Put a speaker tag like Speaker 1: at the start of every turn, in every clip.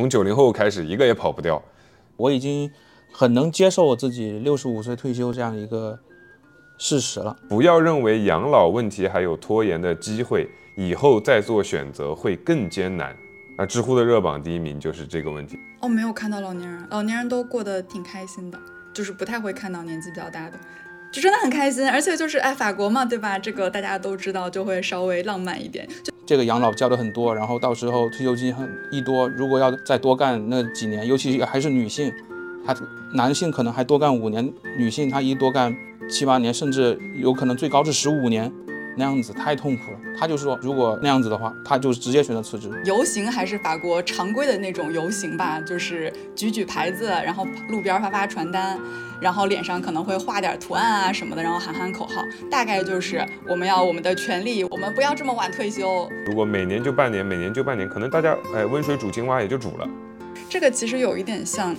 Speaker 1: 从九零后开始，一个也跑不掉。
Speaker 2: 我已经很能接受我自己六十五岁退休这样一个事实了。
Speaker 1: 不要认为养老问题还有拖延的机会，以后再做选择会更艰难。啊，知乎的热榜第一名就是这个问题。
Speaker 3: 哦，没有看到老年人，老年人都过得挺开心的，就是不太会看到年纪比较大的，就真的很开心。而且就是哎，法国嘛，对吧？这个大家都知道，就会稍微浪漫一点。就
Speaker 2: 这个养老交的很多，然后到时候退休金很一多，如果要再多干那几年，尤其还是女性，她男性可能还多干五年，女性她一多干七八年，甚至有可能最高是十五年。那样子太痛苦了。他就说，如果那样子的话，他就直接选择辞职。
Speaker 3: 游行还是法国常规的那种游行吧，就是举举牌子，然后路边发发传单，然后脸上可能会画点图案啊什么的，然后喊喊口号，大概就是我们要我们的权利，我们不要这么晚退休。
Speaker 1: 如果每年就半年，每年就半年，可能大家哎温水煮青蛙也就煮了。
Speaker 3: 这个其实有一点像，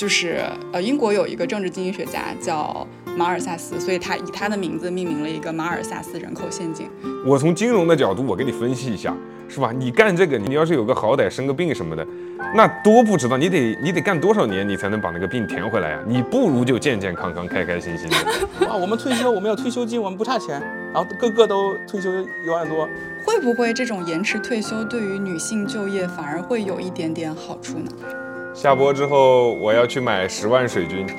Speaker 3: 就是呃英国有一个政治经济学家叫。马尔萨斯，所以他以他的名字命名了一个马尔萨斯人口陷阱。
Speaker 1: 我从金融的角度，我给你分析一下，是吧？你干这个，你要是有个好歹，生个病什么的，那多不知道，你得你得干多少年，你才能把那个病填回来呀？你不如就健健康康、开开心心的。
Speaker 2: 啊，我们退休，我们有退休金，我们不差钱，然后个个都退休一万多。
Speaker 3: 会不会这种延迟退休对于女性就业反而会有一点点好处呢？
Speaker 1: 下播之后，我要去买十万水军。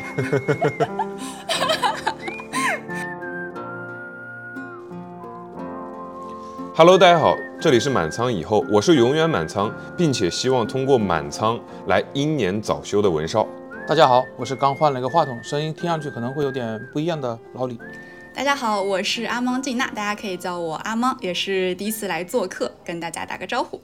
Speaker 1: Hello，大家好，这里是满仓以后，我是永远满仓，并且希望通过满仓来英年早休的文少。
Speaker 2: 大家好，我是刚换了一个话筒，声音听上去可能会有点不一样的老李。
Speaker 3: 大家好，我是阿芒静娜，大家可以叫我阿芒，也是第一次来做客，跟大家打个招呼。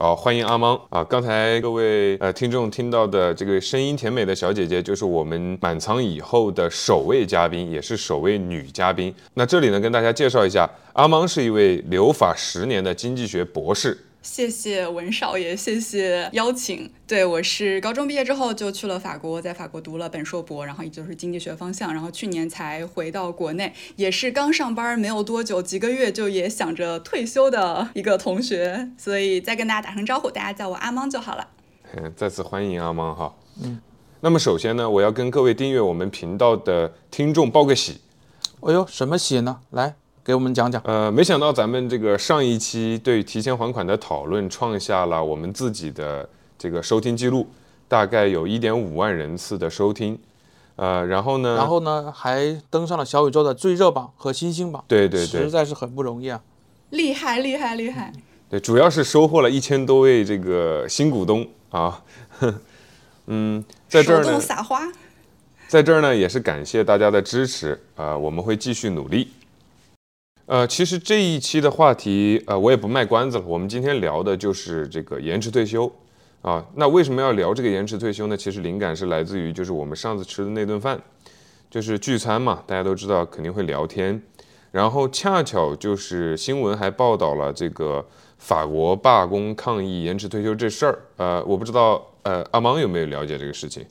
Speaker 1: 好，欢迎阿芒啊！刚才各位呃听众听到的这个声音甜美的小姐姐，就是我们满仓以后的首位嘉宾，也是首位女嘉宾。那这里呢，跟大家介绍一下，阿芒是一位留法十年的经济学博士。
Speaker 3: 谢谢文少爷，谢谢邀请。对我是高中毕业之后就去了法国，在法国读了本硕博，然后也就是经济学方向，然后去年才回到国内，也是刚上班没有多久，几个月就也想着退休的一个同学，所以再跟大家打声招呼，大家叫我阿芒就好了。
Speaker 1: 嗯，再次欢迎阿芒哈。嗯，那么首先呢，我要跟各位订阅我们频道的听众报个喜。
Speaker 2: 哎呦，什么喜呢？来。给我们讲讲，
Speaker 1: 呃，没想到咱们这个上一期对提前还款的讨论创下了我们自己的这个收听记录，大概有一点五万人次的收听，呃，然后呢，
Speaker 2: 然后呢，还登上了小宇宙的最热榜和新星榜，
Speaker 1: 对对对，
Speaker 2: 实在是很不容易啊，
Speaker 3: 厉害厉害厉害，
Speaker 1: 对，主要是收获了一千多位这个新股东啊，嗯，在这儿
Speaker 3: 呢，撒花，
Speaker 1: 在这儿呢也是感谢大家的支持啊，我们会继续努力。呃，其实这一期的话题，呃，我也不卖关子了。我们今天聊的就是这个延迟退休，啊，那为什么要聊这个延迟退休呢？其实灵感是来自于就是我们上次吃的那顿饭，就是聚餐嘛，大家都知道肯定会聊天，然后恰巧就是新闻还报道了这个法国罢工抗议延迟退休这事儿，呃，我不知道，呃，阿芒有没有了解这个事情？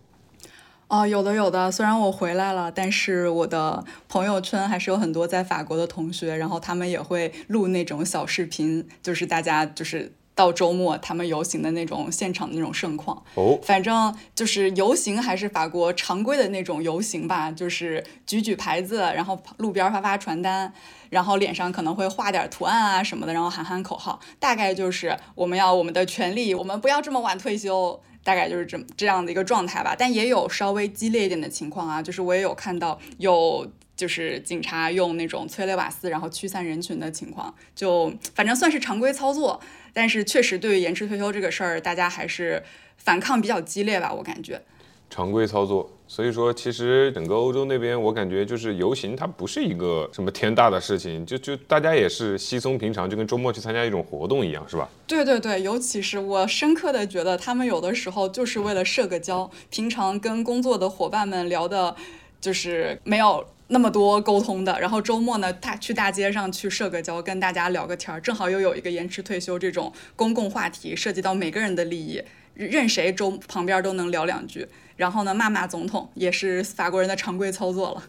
Speaker 3: 哦，有的有的。虽然我回来了，但是我的朋友圈还是有很多在法国的同学，然后他们也会录那种小视频，就是大家就是到周末他们游行的那种现场的那种盛况。
Speaker 1: 哦，
Speaker 3: 反正就是游行还是法国常规的那种游行吧，就是举举牌子，然后路边发发传单，然后脸上可能会画点图案啊什么的，然后喊喊口号，大概就是我们要我们的权利，我们不要这么晚退休。大概就是这这样的一个状态吧，但也有稍微激烈一点的情况啊，就是我也有看到有就是警察用那种催泪瓦斯然后驱散人群的情况，就反正算是常规操作，但是确实对于延迟退休这个事儿，大家还是反抗比较激烈吧，我感觉。
Speaker 1: 常规操作。所以说，其实整个欧洲那边，我感觉就是游行，它不是一个什么天大的事情，就就大家也是稀松平常，就跟周末去参加一种活动一样，是吧？
Speaker 3: 对对对，尤其是我深刻的觉得，他们有的时候就是为了社个交，平常跟工作的伙伴们聊的，就是没有那么多沟通的，然后周末呢，大去大街上去社个交，跟大家聊个天儿，正好又有一个延迟退休这种公共话题，涉及到每个人的利益，任谁周旁边都能聊两句。然后呢，骂骂总统也是法国人的常规操作了。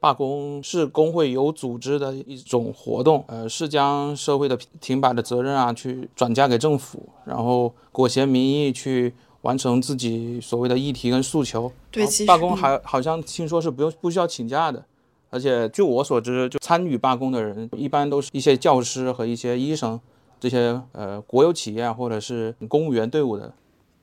Speaker 2: 罢工是工会有组织的一种活动，呃，是将社会的停摆的责任啊，去转嫁给政府，然后裹挟民意去完成自己所谓的议题跟诉求。
Speaker 3: 对，其实
Speaker 2: 罢工还好像听说是不用不需要请假的，而且据我所知，就参与罢工的人一般都是一些教师和一些医生，这些呃国有企业啊或者是公务员队伍的。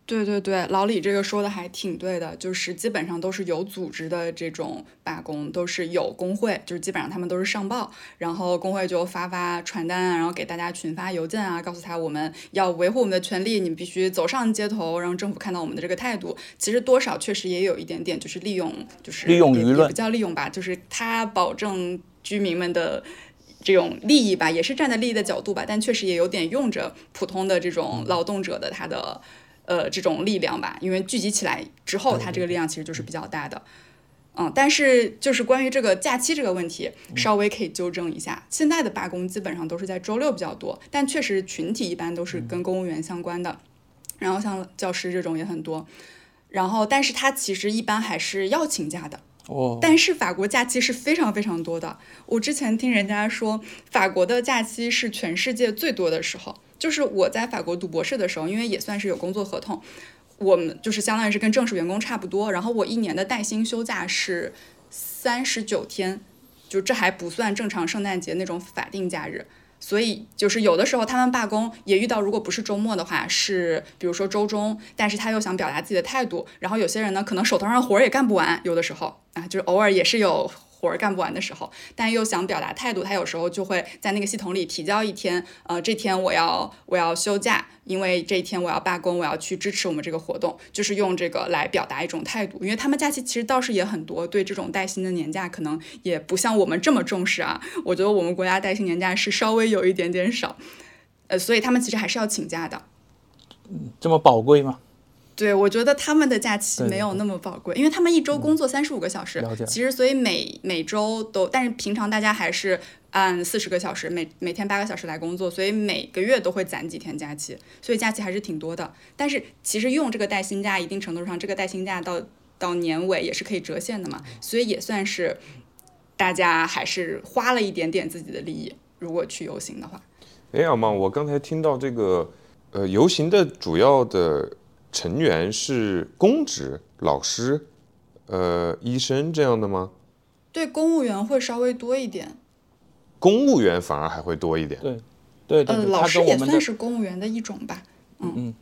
Speaker 3: 对对对，老李这个说的还挺对的，就是基本上都是有组织的这种罢工，都是有工会，就是基本上他们都是上报，然后工会就发发传单啊，然后给大家群发邮件啊，告诉他我们要维护我们的权利，你们必须走上街头，让政府看到我们的这个态度。其实多少确实也有一点点，就是利用，就是
Speaker 2: 利用舆论，
Speaker 3: 不叫利用吧，就是他保证居民们的这种利益吧，也是站在利益的角度吧，但确实也有点用着普通的这种劳动者的他的。呃，这种力量吧，因为聚集起来之后，他这个力量其实就是比较大的。嗯，但是就是关于这个假期这个问题，稍微可以纠正一下。现在的罢工基本上都是在周六比较多，但确实群体一般都是跟公务员相关的，然后像教师这种也很多。然后，但是他其实一般还是要请假的。
Speaker 2: 哦。
Speaker 3: 但是法国假期是非常非常多的。我之前听人家说，法国的假期是全世界最多的时候。就是我在法国读博士的时候，因为也算是有工作合同，我们就是相当于是跟正式员工差不多。然后我一年的带薪休假是三十九天，就这还不算正常圣诞节那种法定假日。所以就是有的时候他们罢工也遇到，如果不是周末的话，是比如说周中，但是他又想表达自己的态度。然后有些人呢，可能手头上活儿也干不完，有的时候啊，就是偶尔也是有。活儿干不完的时候，但又想表达态度，他有时候就会在那个系统里提交一天，呃，这天我要我要休假，因为这一天我要罢工，我要去支持我们这个活动，就是用这个来表达一种态度。因为他们假期其实倒是也很多，对这种带薪的年假可能也不像我们这么重视啊。我觉得我们国家带薪年假是稍微有一点点少，呃，所以他们其实还是要请假的。
Speaker 2: 这么宝贵吗？
Speaker 3: 对，我觉得他们的假期没有那么宝贵，因为他们一周工作三十五个小时，其实所以每每周都，但是平常大家还是按四十个小时，每每天八个小时来工作，所以每个月都会攒几天假期，所以假期还是挺多的。但是其实用这个带薪假，一定程度上，这个带薪假到到年尾也是可以折现的嘛，所以也算是大家还是花了一点点自己的利益，如果去游行的话。
Speaker 1: 哎，阿茂，我刚才听到这个，呃，游行的主要的。成员是公职、老师、呃，医生这样的吗？
Speaker 3: 对，公务员会稍微多一点。
Speaker 1: 公务员反而还会多一点。
Speaker 2: 对，对对。
Speaker 3: 呃，老师也算是公务员的一种吧。嗯嗯。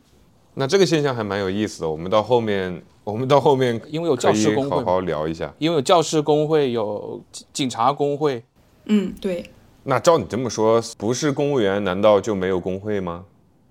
Speaker 1: 那这个现象还蛮有意思的。我们到后面，我们到后面，
Speaker 2: 因为有教师工会，
Speaker 1: 好好聊一下。
Speaker 2: 因为有教师工会，有警察工会。
Speaker 3: 嗯，对。
Speaker 1: 那照你这么说，不是公务员，难道就没有工会吗？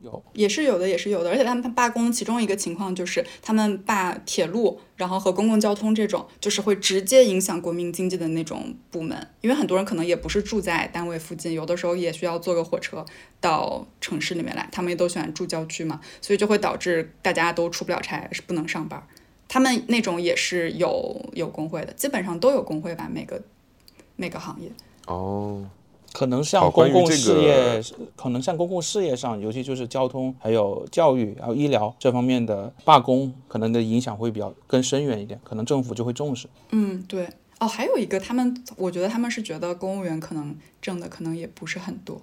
Speaker 2: 有
Speaker 3: 也是有的，也是有的，而且他们罢工，其中一个情况就是他们罢铁路，然后和公共交通这种，就是会直接影响国民经济的那种部门。因为很多人可能也不是住在单位附近，有的时候也需要坐个火车到城市里面来，他们也都喜欢住郊区嘛，所以就会导致大家都出不了差，是不能上班。他们那种也是有有工会的，基本上都有工会吧，每个每个行业。
Speaker 1: 哦。
Speaker 2: 可能像公共事业，可能像公共事业上，尤其就是交通、还有教育、还有医疗这方面的罢工，可能的影响会比较更深远一点，可能政府就会重视。
Speaker 3: 嗯，对。哦，还有一个，他们我觉得他们是觉得公务员可能挣的可能也不是很多。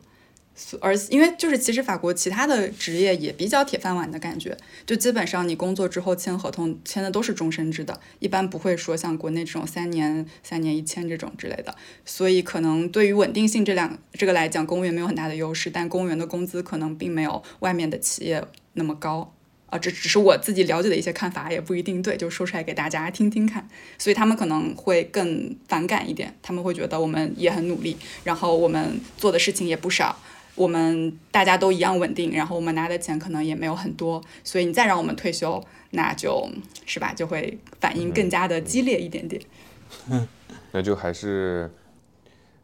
Speaker 3: 而因为就是其实法国其他的职业也比较铁饭碗的感觉，就基本上你工作之后签合同签的都是终身制的，一般不会说像国内这种三年三年一签这种之类的，所以可能对于稳定性这两这个来讲，公务员没有很大的优势，但公务员的工资可能并没有外面的企业那么高啊，这只是我自己了解的一些看法，也不一定对，就说出来给大家听听看，所以他们可能会更反感一点，他们会觉得我们也很努力，然后我们做的事情也不少。我们大家都一样稳定，然后我们拿的钱可能也没有很多，所以你再让我们退休，那就是吧，就会反应更加的激烈一点点。
Speaker 1: 那就还是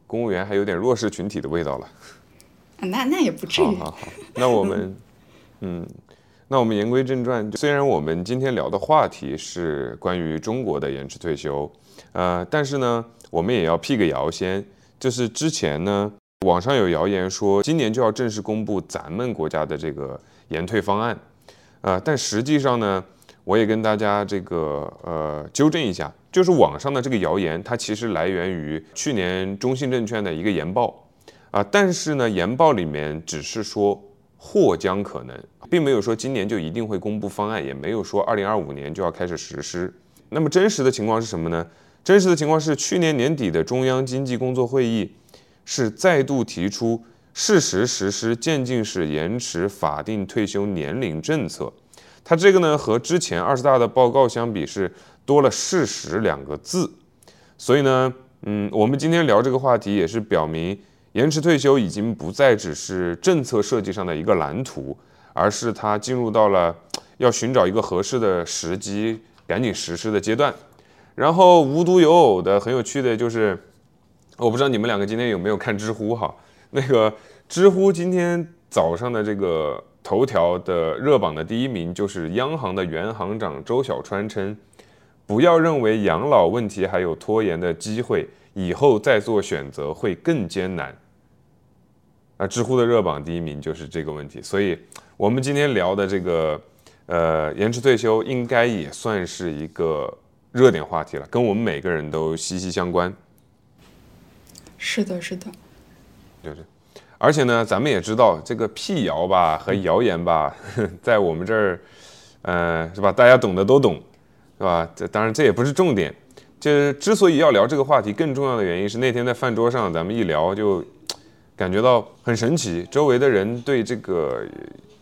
Speaker 1: 公务员还有点弱势群体的味道了。
Speaker 3: 那那也不至于。
Speaker 1: 好好好，那我们 嗯，那我们言归正传。虽然我们今天聊的话题是关于中国的延迟退休，呃，但是呢，我们也要辟个谣先，就是之前呢。网上有谣言说，今年就要正式公布咱们国家的这个延退方案，呃，但实际上呢，我也跟大家这个呃纠正一下，就是网上的这个谣言，它其实来源于去年中信证券的一个研报啊，但是呢，研报里面只是说或将可能，并没有说今年就一定会公布方案，也没有说二零二五年就要开始实施。那么真实的情况是什么呢？真实的情况是去年年底的中央经济工作会议是再度提出适时实施渐进式延迟法定退休年龄政策。它这个呢和之前二十大的报告相比是多了“事实”两个字，所以呢，嗯，我们今天聊这个话题也是表明，延迟退休已经不再只是政策设计上的一个蓝图，而是它进入到了 要寻找一个合适的时机赶紧实施的阶段。然后无独有偶的很有趣的就是，我不知道你们两个今天有没有看知乎哈？那个知乎今天早上的这个。头条的热榜的第一名就是央行的原行长周小川称，不要认为养老问题还有拖延的机会，以后再做选择会更艰难。啊，知乎的热榜第一名就是这个问题，所以我们今天聊的这个呃延迟退休应该也算是一个热点话题了，跟我们每个人都息息相关。
Speaker 3: 是的，是的，
Speaker 1: 就是。而且呢，咱们也知道这个辟谣吧和谣言吧，在我们这儿，呃，是吧？大家懂的都懂，是吧？这当然这也不是重点。这之所以要聊这个话题，更重要的原因是那天在饭桌上，咱们一聊就感觉到很神奇，周围的人对这个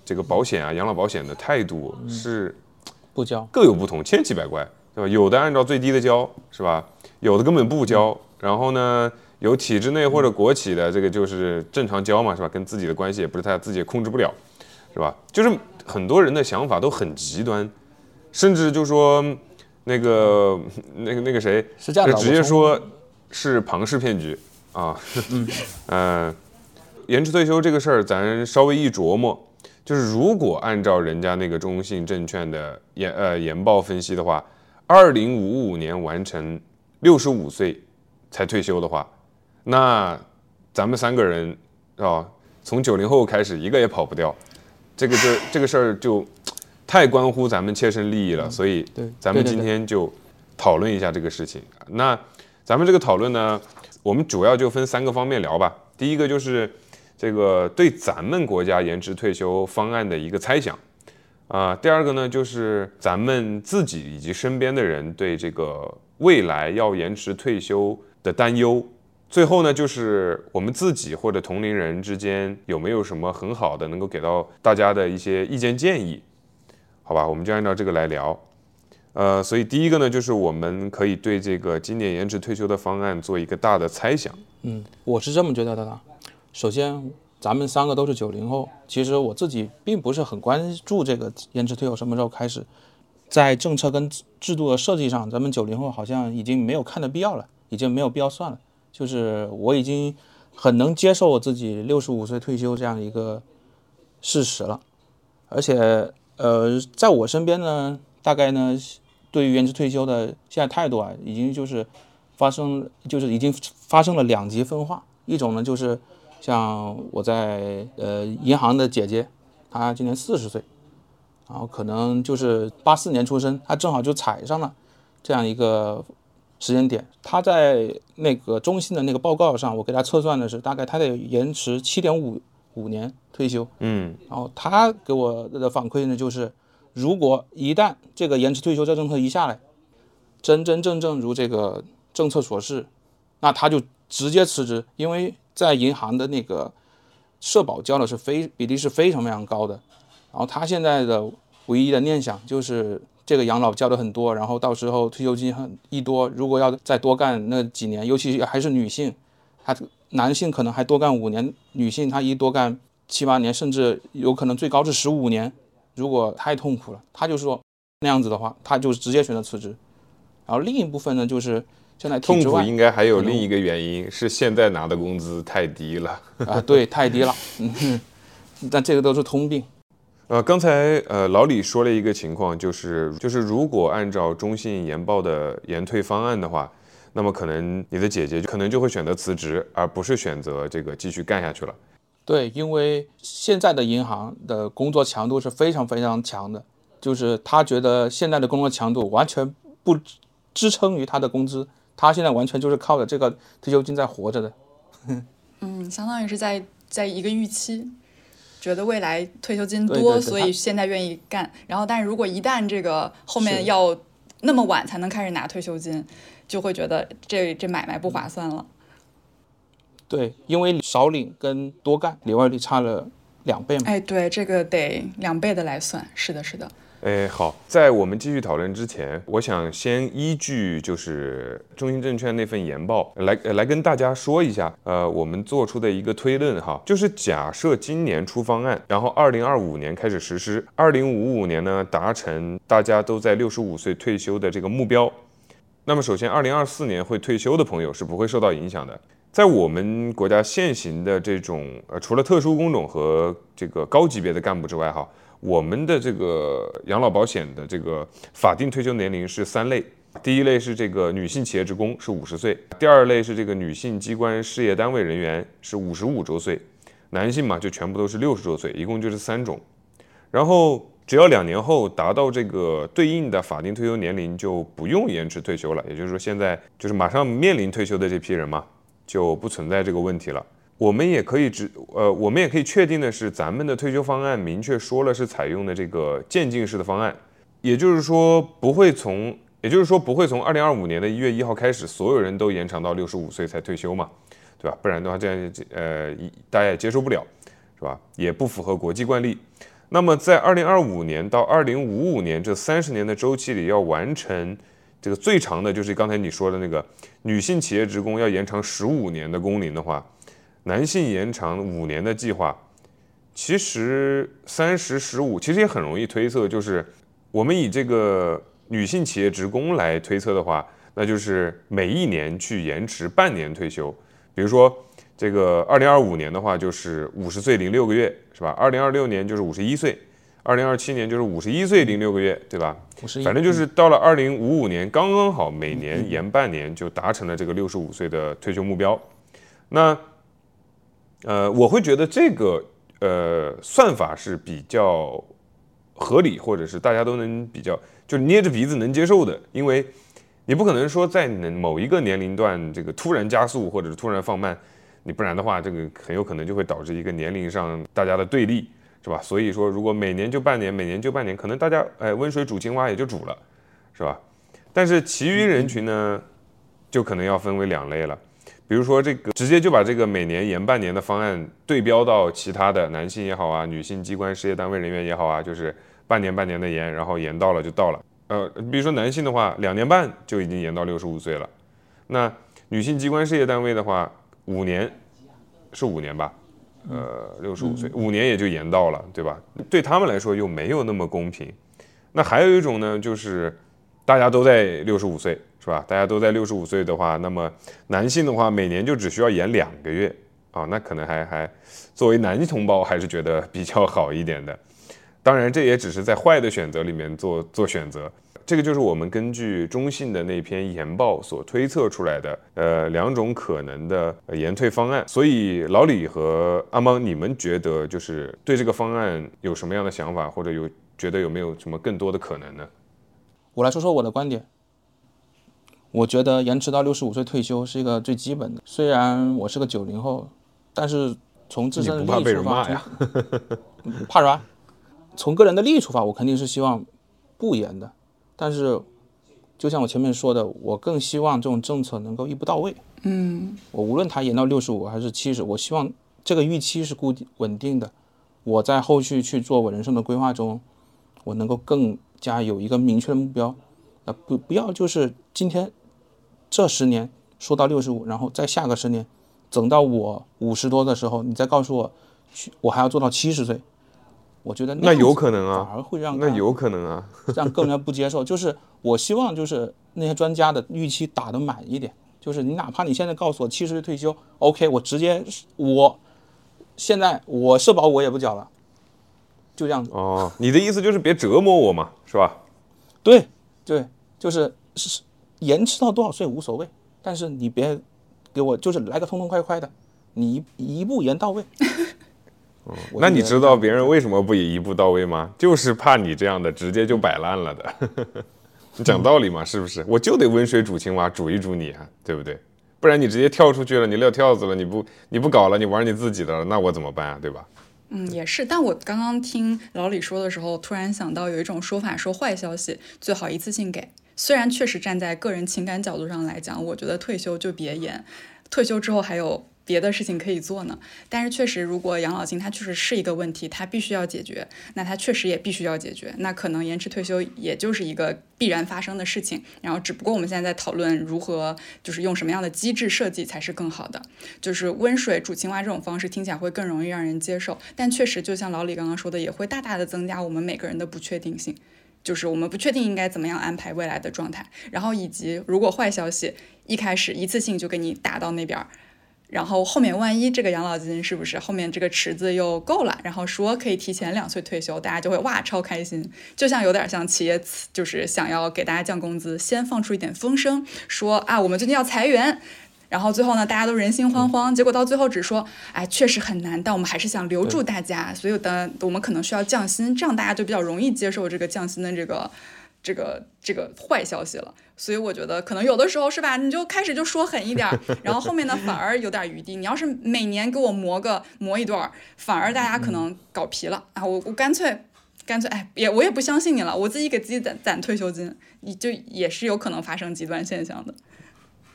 Speaker 1: 这个保险啊、养老保险的态度是
Speaker 2: 不交，
Speaker 1: 各有不同，千奇百怪，对吧？有的按照最低的交，是吧？有的根本不交，然后呢？有体制内或者国企的，这个就是正常交嘛，是吧？跟自己的关系也不是太，自己也控制不了，是吧？就是很多人的想法都很极端，甚至就说那个那个那个谁，
Speaker 2: 是这样的，
Speaker 1: 直接说是庞氏骗局啊。嗯，延迟退休这个事儿，咱稍微一琢磨，就是如果按照人家那个中信证券的研呃研报分析的话，二零五五年完成六十五岁才退休的话。那咱们三个人啊，从九零后开始，一个也跑不掉。这个这这个事儿就太关乎咱们切身利益了，所以咱们今天就讨论一下这个事情。那咱们这个讨论呢，我们主要就分三个方面聊吧。第一个就是这个对咱们国家延迟退休方案的一个猜想啊。第二个呢，就是咱们自己以及身边的人对这个未来要延迟退休的担忧。最后呢，就是我们自己或者同龄人之间有没有什么很好的能够给到大家的一些意见建议？好吧，我们就按照这个来聊。呃，所以第一个呢，就是我们可以对这个今年延迟退休的方案做一个大的猜想。
Speaker 2: 嗯，我是这么觉得的。首先，咱们三个都是九零后，其实我自己并不是很关注这个延迟退休什么时候开始。在政策跟制度的设计上，咱们九零后好像已经没有看的必要了，已经没有必要算了。就是我已经很能接受我自己六十五岁退休这样一个事实了，而且呃，在我身边呢，大概呢，对于延迟退休的现在态度啊，已经就是发生，就是已经发生了两极分化。一种呢，就是像我在呃银行的姐姐，她今年四十岁，然后可能就是八四年出生，她正好就踩上了这样一个。时间点，他在那个中信的那个报告上，我给他测算的是大概他得延迟七点五五年退休。
Speaker 1: 嗯，
Speaker 2: 然后他给我的反馈呢，就是如果一旦这个延迟退休这政策一下来，真真正正如这个政策所示，那他就直接辞职，因为在银行的那个社保交的是非比例是非常非常高的。然后他现在的唯一的念想就是。这个养老交的很多，然后到时候退休金很一多，如果要再多干那几年，尤其还是女性，她男性可能还多干五年，女性她一多干七八年，甚至有可能最高是十五年。如果太痛苦了，他就说那样子的话，他就直接选择辞职。然后另一部分呢，就是现在
Speaker 1: 痛苦应该还有另一个原因是现在拿的工资太低了
Speaker 2: 啊，对，太低了。嗯，但这个都是通病。
Speaker 1: 呃，刚才呃老李说了一个情况，就是就是如果按照中信研报的延退方案的话，那么可能你的姐姐可能就会选择辞职，而不是选择这个继续干下去了。
Speaker 2: 对，因为现在的银行的工作强度是非常非常强的，就是他觉得现在的工作强度完全不支撑于他的工资，他现在完全就是靠着这个退休金在活着的。
Speaker 3: 嗯，相当于是在在一个预期，觉得未来退休金多，
Speaker 2: 对对对
Speaker 3: 所以现在愿意干。然后，但是如果一旦这个后面要那么晚才能开始拿退休金，就会觉得这这买卖不划算了。
Speaker 2: 对，因为少领跟多干里外率差了两倍嘛。
Speaker 3: 哎，对，这个得两倍的来算。是的，是的。
Speaker 1: 哎，好，在我们继续讨论之前，我想先依据就是中信证券那份研报来来跟大家说一下，呃，我们做出的一个推论哈，就是假设今年出方案，然后二零二五年开始实施，二零五五年呢达成大家都在六十五岁退休的这个目标，那么首先二零二四年会退休的朋友是不会受到影响的。在我们国家现行的这种呃，除了特殊工种和这个高级别的干部之外，哈，我们的这个养老保险的这个法定退休年龄是三类，第一类是这个女性企业职工是五十岁，第二类是这个女性机关事业单位人员是五十五周岁，男性嘛就全部都是六十周岁，一共就是三种。然后只要两年后达到这个对应的法定退休年龄，就不用延迟退休了。也就是说，现在就是马上面临退休的这批人嘛，就不存在这个问题了。我们也可以只呃，我们也可以确定的是，咱们的退休方案明确说了是采用的这个渐进式的方案，也就是说不会从，也就是说不会从二零二五年的一月一号开始，所有人都延长到六十五岁才退休嘛，对吧？不然的话，这样呃大家也接受不了，是吧？也不符合国际惯例。那么在二零二五年到二零五五年这三十年的周期里，要完成这个最长的就是刚才你说的那个女性企业职工要延长十五年的工龄的话。男性延长五年的计划，其实三十十五其实也很容易推测，就是我们以这个女性企业职工来推测的话，那就是每一年去延迟半年退休。比如说这个二零二五年的话，就是五十岁零六个月，是吧？二零二六年就是五十一岁，二零二七年就是五十一岁零六个月，对吧？反正就是到了二零五五年，刚刚好每年延半年，就达成了这个六十五岁的退休目标。那呃，我会觉得这个呃算法是比较合理，或者是大家都能比较就捏着鼻子能接受的，因为你不可能说在某一个年龄段这个突然加速或者是突然放慢，你不然的话，这个很有可能就会导致一个年龄上大家的对立，是吧？所以说，如果每年就半年，每年就半年，可能大家哎温水煮青蛙也就煮了，是吧？但是其余人群呢，就可能要分为两类了。比如说，这个直接就把这个每年延半年的方案对标到其他的男性也好啊，女性机关事业单位人员也好啊，就是半年半年的延，然后延到了就到了。呃，比如说男性的话，两年半就已经延到六十五岁了。那女性机关事业单位的话，五年是五年吧？呃，六十五岁五年也就延到了，对吧？对他们来说又没有那么公平。那还有一种呢，就是大家都在六十五岁。是吧？大家都在六十五岁的话，那么男性的话，每年就只需要延两个月啊，那可能还还作为男同胞还是觉得比较好一点的。当然，这也只是在坏的选择里面做做选择。这个就是我们根据中信的那篇研报所推测出来的，呃，两种可能的延退方案。所以，老李和阿芒，你们觉得就是对这个方案有什么样的想法，或者有觉得有没有什么更多的可能呢？
Speaker 2: 我来说说我的观点。我觉得延迟到六十五岁退休是一个最基本的。虽然我是个九零后，但是从自身的利益出发，怕啥？从个人的利益出发，我肯定是希望不延的。但是，就像我前面说的，我更希望这种政策能够一步到位。
Speaker 3: 嗯，
Speaker 2: 我无论它延到六十五还是七十，我希望这个预期是固定稳定的。我在后续去做我人生的规划中，我能够更加有一个明确的目标。啊，不不要就是今天。这十年说到六十五，然后再下个十年，等到我五十多的时候，你再告诉我，我还要做到七十岁，我觉得
Speaker 1: 那有可能
Speaker 2: 啊，反而会让
Speaker 1: 那有可能啊，
Speaker 2: 让更人不接受。就是我希望就是那些专家的预期打得满一点，就是你哪怕你现在告诉我七十岁退休，OK，我直接我现在我社保我也不缴了，就这样子。
Speaker 1: 哦，你的意思就是别折磨我嘛，是吧？
Speaker 2: 对对，就是是。延迟到多少岁无所谓，但是你别给我就是来个痛痛快快的，你一步延到位。我
Speaker 1: 那你知道别人为什么不也一步到位吗？就是怕你这样的直接就摆烂了的。你 讲道理嘛，是不是？我就得温水煮青蛙，煮一煮你啊，对不对？不然你直接跳出去了，你撂跳子了，你不你不搞了，你玩你自己的了，那我怎么办啊？对吧？
Speaker 3: 嗯，也是。但我刚刚听老李说的时候，突然想到有一种说法，说坏消息最好一次性给。虽然确实站在个人情感角度上来讲，我觉得退休就别延，退休之后还有别的事情可以做呢。但是确实，如果养老金它确实是一个问题，它必须要解决，那它确实也必须要解决。那可能延迟退休也就是一个必然发生的事情。然后，只不过我们现在在讨论如何，就是用什么样的机制设计才是更好的。就是温水煮青蛙这种方式听起来会更容易让人接受，但确实就像老李刚刚说的，也会大大的增加我们每个人的不确定性。就是我们不确定应该怎么样安排未来的状态，然后以及如果坏消息一开始一次性就给你打到那边儿，然后后面万一这个养老金是不是后面这个池子又够了，然后说可以提前两岁退休，大家就会哇超开心，就像有点像企业就是想要给大家降工资，先放出一点风声，说啊我们最近要裁员。然后最后呢，大家都人心惶惶，结果到最后只说，哎，确实很难，但我们还是想留住大家，所以的我们可能需要降薪，这样大家就比较容易接受这个降薪的这个这个这个坏消息了。所以我觉得可能有的时候是吧，你就开始就说狠一点儿，然后后面呢反而有点余地。你要是每年给我磨个磨一段儿，反而大家可能搞皮了啊，我我干脆。干脆哎，也我也不相信你了，我自己给自己攒攒退休金，你就也是有可能发生极端现象的。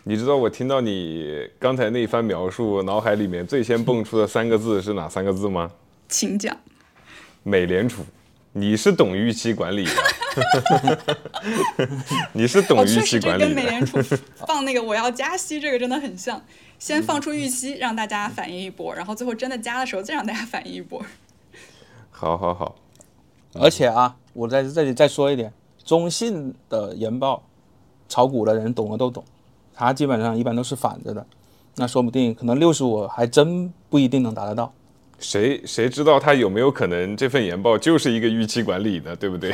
Speaker 1: 你知道我听到你刚才那一番描述，脑海里面最先蹦出的三个字是哪三个字吗？
Speaker 3: 请讲。
Speaker 1: 美联储，你是懂预期管理的，你是懂
Speaker 3: 哦，
Speaker 1: 预期管理的。
Speaker 3: 跟美联储放那个我要加息这个真的很像，先放出预期让大家反应一波，然后最后真的加的时候再让大家反应一波。
Speaker 1: 好好好，
Speaker 2: 而且啊，我在这里再说一点，中信的研报，炒股的人懂的都懂，它基本上一般都是反着的，那说不定可能六十五还真不一定能达得到。
Speaker 1: 谁谁知道他有没有可能这份研报就是一个预期管理呢，对不对？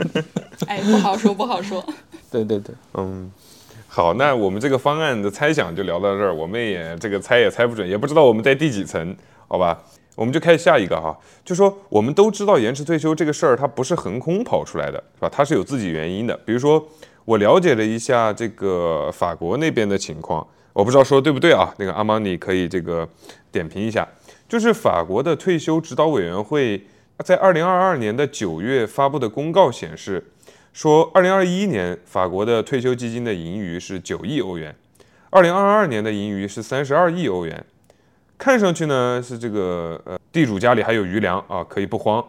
Speaker 3: 哎，不好说，不好说。
Speaker 2: 对对对，
Speaker 1: 嗯，好，那我们这个方案的猜想就聊到这儿，我们也这个猜也猜不准，也不知道我们在第几层，好吧？我们就开始下一个哈，就说我们都知道延迟退休这个事儿，它不是横空跑出来的，是吧？它是有自己原因的。比如说，我了解了一下这个法国那边的情况，我不知道说对不对啊？那个阿玛尼可以这个点评一下。就是法国的退休指导委员会在二零二二年的九月发布的公告显示，说二零二一年法国的退休基金的盈余是九亿欧元，二零二二年的盈余是三十二亿欧元。看上去呢是这个呃地主家里还有余粮啊，可以不慌。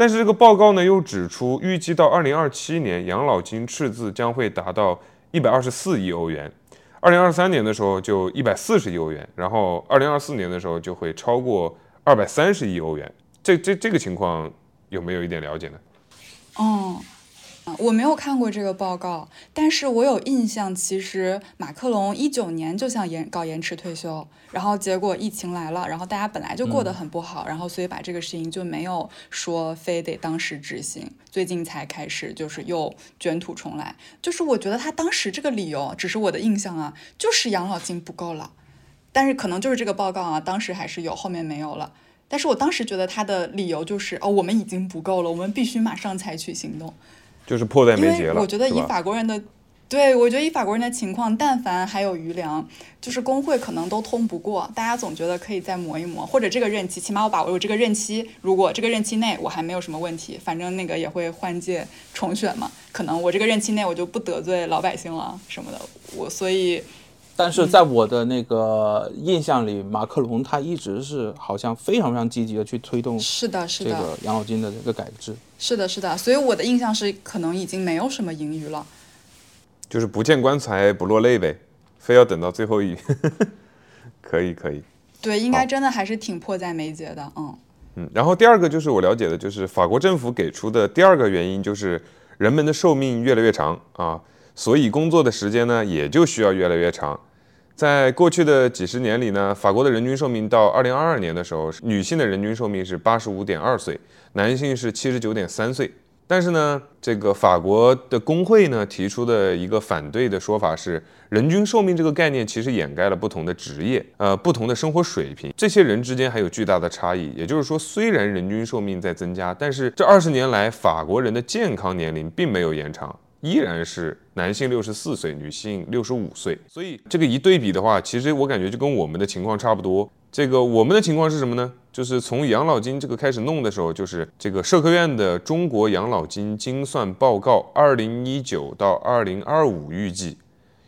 Speaker 1: 但是这个报告呢又指出，预计到二零二七年养老金赤字将会达到一百二十四亿欧元。二零二三年的时候就一百四十亿欧元，然后二零二四年的时候就会超过二百三十亿欧元。这这这个情况有没有一点了解呢？
Speaker 3: 哦，啊我没有看过这个报告，但是我有印象，其实马克龙一九年就想延搞延迟退休，然后结果疫情来了，然后大家本来就过得很不好，然后所以把这个事情就没有说非得当时执行，最近才开始就是又卷土重来。就是我觉得他当时这个理由，只是我的印象啊，就是养老金不够了，但是可能就是这个报告啊，当时还是有，后面没有了。但是我当时觉得他的理由就是哦，我们已经不够了，我们必须马上采取行动。
Speaker 1: 就是迫在
Speaker 3: 因
Speaker 1: 眉睫了，
Speaker 3: 为我觉得以法国人的，对我觉得以法国人的情况，但凡还有余粮，就是工会可能都通不过，大家总觉得可以再磨一磨，或者这个任期，起码我把握住这个任期，如果这个任期内我还没有什么问题，反正那个也会换届重选嘛，可能我这个任期内我就不得罪老百姓了什么的，我所以
Speaker 2: 但是在我的那个印象里，马克龙他一直是好像非常非常积极的去推动
Speaker 3: 是的，是的这，
Speaker 2: 个养老金的这个改制。
Speaker 3: 是的，是的，所以我的印象是可能已经没有什么盈余了。
Speaker 1: 就是不见棺材不落泪呗，非要等到最后一，可以可以。
Speaker 3: 对，应该真的还是挺迫在眉睫的，嗯。
Speaker 1: 嗯，然后第二个就是我了解的，就是法国政府给出的第二个原因就是人们的寿命越来越长啊，所以工作的时间呢也就需要越来越长。在过去的几十年里呢，法国的人均寿命到二零二二年的时候，女性的人均寿命是八十五点二岁，男性是七十九点三岁。但是呢，这个法国的工会呢提出的一个反对的说法是，人均寿命这个概念其实掩盖了不同的职业，呃，不同的生活水平，这些人之间还有巨大的差异。也就是说，虽然人均寿命在增加，但是这二十年来法国人的健康年龄并没有延长，依然是男性六十四岁，女性六十五岁。所以这个一对比的话，其实我感觉就跟我们的情况差不多。这个我们的情况是什么呢？就是从养老金这个开始弄的时候，就是这个社科院的《中国养老金精算报告》二零一九到二零二五预计，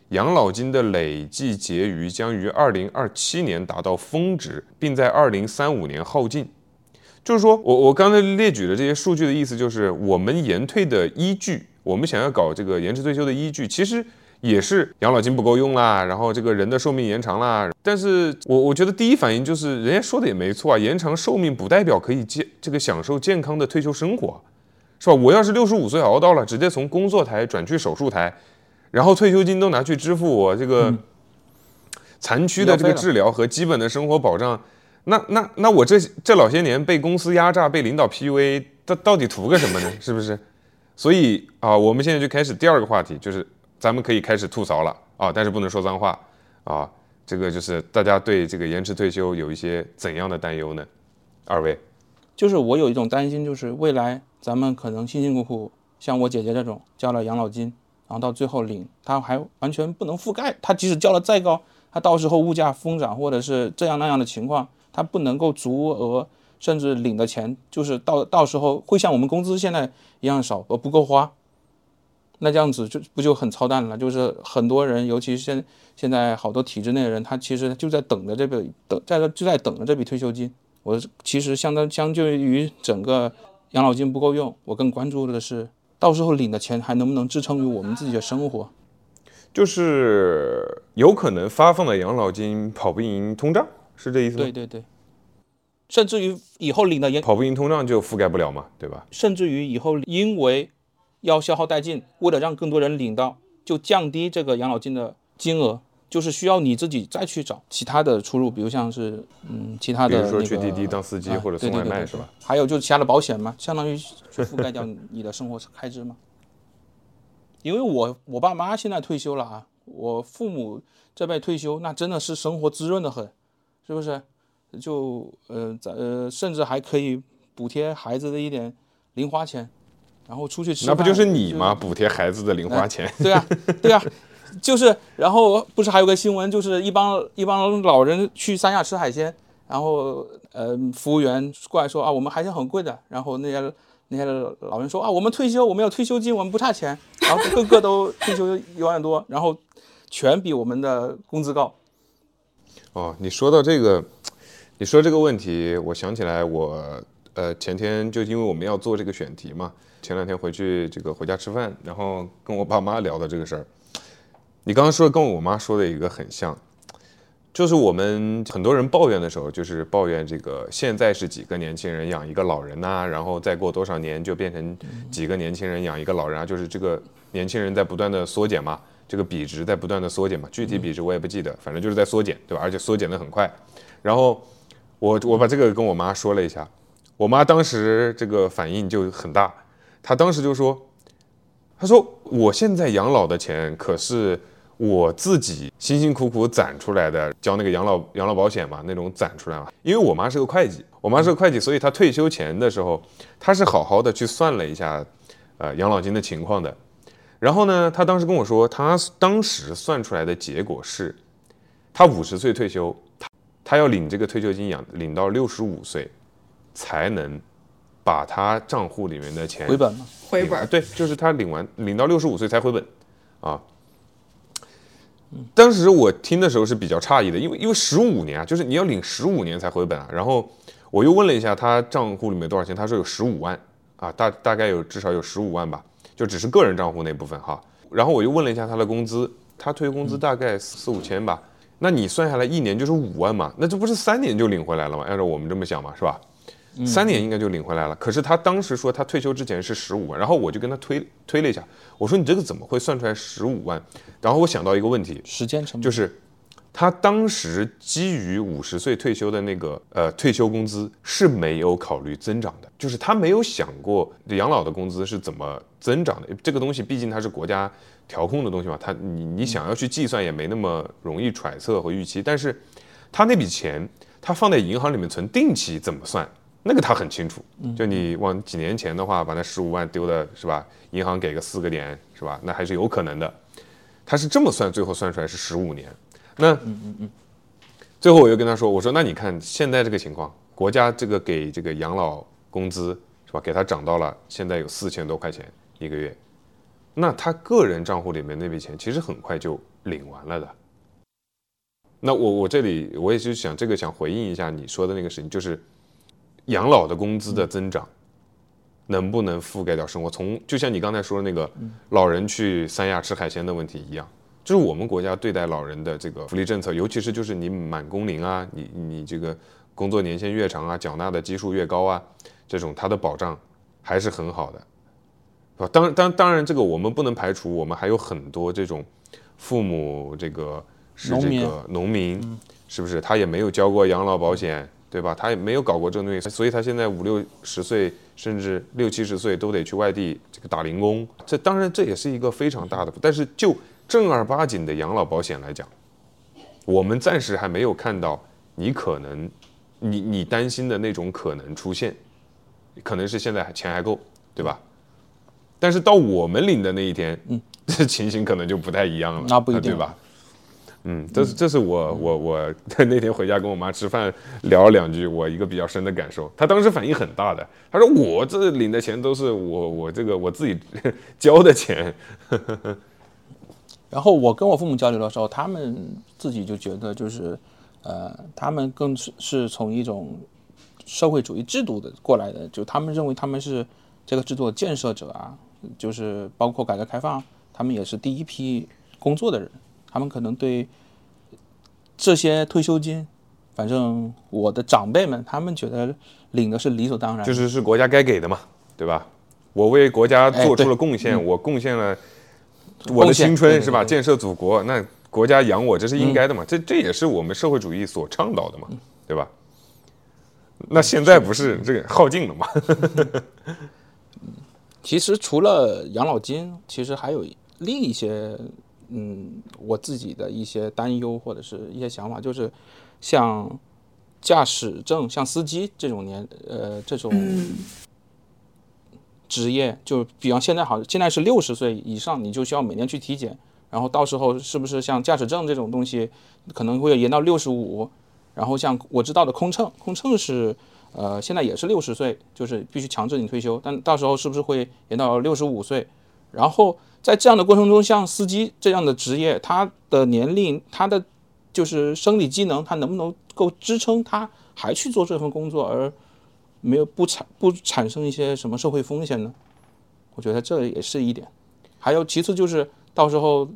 Speaker 1: 养老金的累计结余将于二零二七年达到峰值，并在二零三五年耗尽。就是说我我刚才列举的这些数据的意思，就是我们延退的依据，我们想要搞这个延迟退休的依据，其实。也是养老金不够用啦，然后这个人的寿命延长啦。但是我我觉得第一反应就是，人家说的也没错啊，延长寿命不代表可以健这个享受健康的退休生活，是吧？我要是六十五岁熬到了，直接从工作台转去手术台，然后退休金都拿去支付我这个残躯的这个治疗和基本的生活保障，那那那我这这老些年被公司压榨、被领导 PUA，到到底图个什么呢？是不是？所以啊，我们现在就开始第二个话题，就是。咱们可以开始吐槽了啊，但是不能说脏话啊。这个就是大家对这个延迟退休有一些怎样的担忧呢？二位，
Speaker 2: 就是我有一种担心，就是未来咱们可能辛辛苦苦，像我姐姐这种交了养老金，然后到最后领，他还完全不能覆盖。他即使交了再高，他到时候物价疯涨或者是这样那样的情况，他不能够足额，甚至领的钱就是到到时候会像我们工资现在一样少，而不够花。那这样子就不就很操蛋了？就是很多人，尤其是现现在好多体制内的人，他其实就在等着这笔等，在这就在等着这笔退休金。我其实相当相对于整个养老金不够用，我更关注的是到时候领的钱还能不能支撑于我们自己的生活。
Speaker 1: 就是有可能发放的养老金跑不赢通胀，是这意思吗？
Speaker 2: 对对对，甚至于以后领的也
Speaker 1: 跑不赢通胀就覆盖不了嘛，对吧？
Speaker 2: 甚至于以后因为。要消耗殆尽，为了让更多人领到，就降低这个养老金的金额，就是需要你自己再去找其他的出路，比如像是嗯其他的，
Speaker 1: 比如说去滴滴当司机或者送外卖是吧？
Speaker 2: 还有就是其他的保险嘛，相当于去覆盖掉你的生活开支嘛。因为我我爸妈现在退休了啊，我父母这辈退休，那真的是生活滋润的很，是不是？就呃咱呃甚至还可以补贴孩子的一点零花钱。然后出去吃，
Speaker 1: 那不就是你吗？补贴孩子的零花钱。
Speaker 2: 对啊，对啊，就是。然后不是还有个新闻，就是一帮一帮老人去三亚吃海鲜，然后呃，服务员过来说啊，我们海鲜很贵的。然后那些那些老人说啊，我们退休，我们有退休金，我们不差钱。然后个个都退休一万多，然后全比我们的工资高。
Speaker 1: 哦，你说到这个，你说这个问题，我想起来，我呃前天就因为我们要做这个选题嘛。前两天回去这个回家吃饭，然后跟我爸妈聊的这个事儿，你刚刚说跟我妈说的一个很像，就是我们很多人抱怨的时候，就是抱怨这个现在是几个年轻人养一个老人呐，然后再过多少年就变成几个年轻人养一个老人啊，就是这个年轻人在不断的缩减嘛，这个比值在不断的缩减嘛，具体比值我也不记得，反正就是在缩减，对吧？而且缩减的很快。然后我我把这个跟我妈说了一下，我妈当时这个反应就很大。她当时就说：“她说我现在养老的钱可是我自己辛辛苦苦攒出来的，交那个养老养老保险嘛，那种攒出来嘛。因为我妈是个会计，我妈是个会计，所以她退休前的时候，她是好好的去算了一下，呃，养老金的情况的。然后呢，她当时跟我说，她当时算出来的结果是，她五十岁退休，她她要领这个退休金养领到六十五岁，才能。”把他账户里面的钱
Speaker 2: 回本吗？
Speaker 3: 回本，
Speaker 1: 对，就是他领完，领到六十五岁才回本，啊。当时我听的时候是比较诧异的，因为因为十五年啊，就是你要领十五年才回本啊。然后我又问了一下他账户里面多少钱，他说有十五万啊，大大概有至少有十五万吧，就只是个人账户那部分哈。然后我又问了一下他的工资，他退休工资大概四五千吧，那你算下来一年就是五万嘛，那这不是三年就领回来了吗？按照我们这么想嘛，是吧？三年应该就领回来了，可是他当时说他退休之前是十五万，然后我就跟他推推了一下，我说你这个怎么会算出来十五万？然后我想到一个问题，
Speaker 2: 时间成本
Speaker 1: 就是他当时基于五十岁退休的那个呃退休工资是没有考虑增长的，就是他没有想过养老的工资是怎么增长的。这个东西毕竟它是国家调控的东西嘛，他你你想要去计算也没那么容易揣测和预期。但是他那笔钱他放在银行里面存定期怎么算？那个他很清楚。就你往几年前的话，把那十五万丢的是吧？银行给个四个点是吧？那还是有可能的。他是这么算，最后算出来是十五年。那，嗯嗯嗯，最后我又跟他说，我说那你看现在这个情况，国家这个给这个养老工资是吧，给他涨到了现在有四千多块钱一个月，那他个人账户里面那笔钱其实很快就领完了的。那我我这里我也是想这个想回应一下你说的那个事情，就是养老的工资的增长能不能覆盖掉生活？从就像你刚才说的那个老人去三亚吃海鲜的问题一样。就是我们国家对待老人的这个福利政策，尤其是就是你满工龄啊，你你这个工作年限越长啊，缴纳的基数越高啊，这种它的保障还是很好的，啊，当当当然这个我们不能排除，我们还有很多这种父母这个是这个农民，是不是？他也没有交过养老保险，对吧？他也没有搞过这东西，所以他现在五六十岁甚至六七十岁都得去外地这个打零工，这当然这也是一个非常大的，但是就。正儿八经的养老保险来讲，我们暂时还没有看到你可能，你你担心的那种可能出现，可能是现在钱还够，对吧？但是到我们领的那一天，嗯，这情形可能就不太一样了，
Speaker 2: 那不一定，
Speaker 1: 对吧？嗯，这是这是我我我那天回家跟我妈吃饭聊了两句，我一个比较深的感受。她当时反应很大的，她说我这领的钱都是我我这个我自己交的钱。
Speaker 2: 然后我跟我父母交流的时候，他们自己就觉得就是，呃，他们更是是从一种社会主义制度的过来的，就他们认为他们是这个制度的建设者啊，就是包括改革开放，他们也是第一批工作的人，他们可能对这些退休金，反正我的长辈们，他们觉得领的是理所当然，
Speaker 1: 就是是国家该给的嘛，对吧？我为国家做出了贡献，我贡献了。我的青春是吧？建设祖国，那国家养我，这是应该的嘛？这这也是我们社会主义所倡导的嘛，对吧？那现在不是这个耗尽了吗？
Speaker 2: 其实除了养老金，其实还有另一些，嗯，我自己的一些担忧或者是一些想法，就是像驾驶证、像司机这种年，呃，这种。职业就比方现在好，现在是六十岁以上，你就需要每年去体检，然后到时候是不是像驾驶证这种东西，可能会延到六十五，然后像我知道的空乘，空乘是呃现在也是六十岁，就是必须强制你退休，但到时候是不是会延到六十五岁？然后在这样的过程中，像司机这样的职业，他的年龄，他的就是生理机能，他能不能够支撑他还去做这份工作，而？没有不产不产生一些什么社会风险呢？我觉得这也是一点。还有其次就是到时候，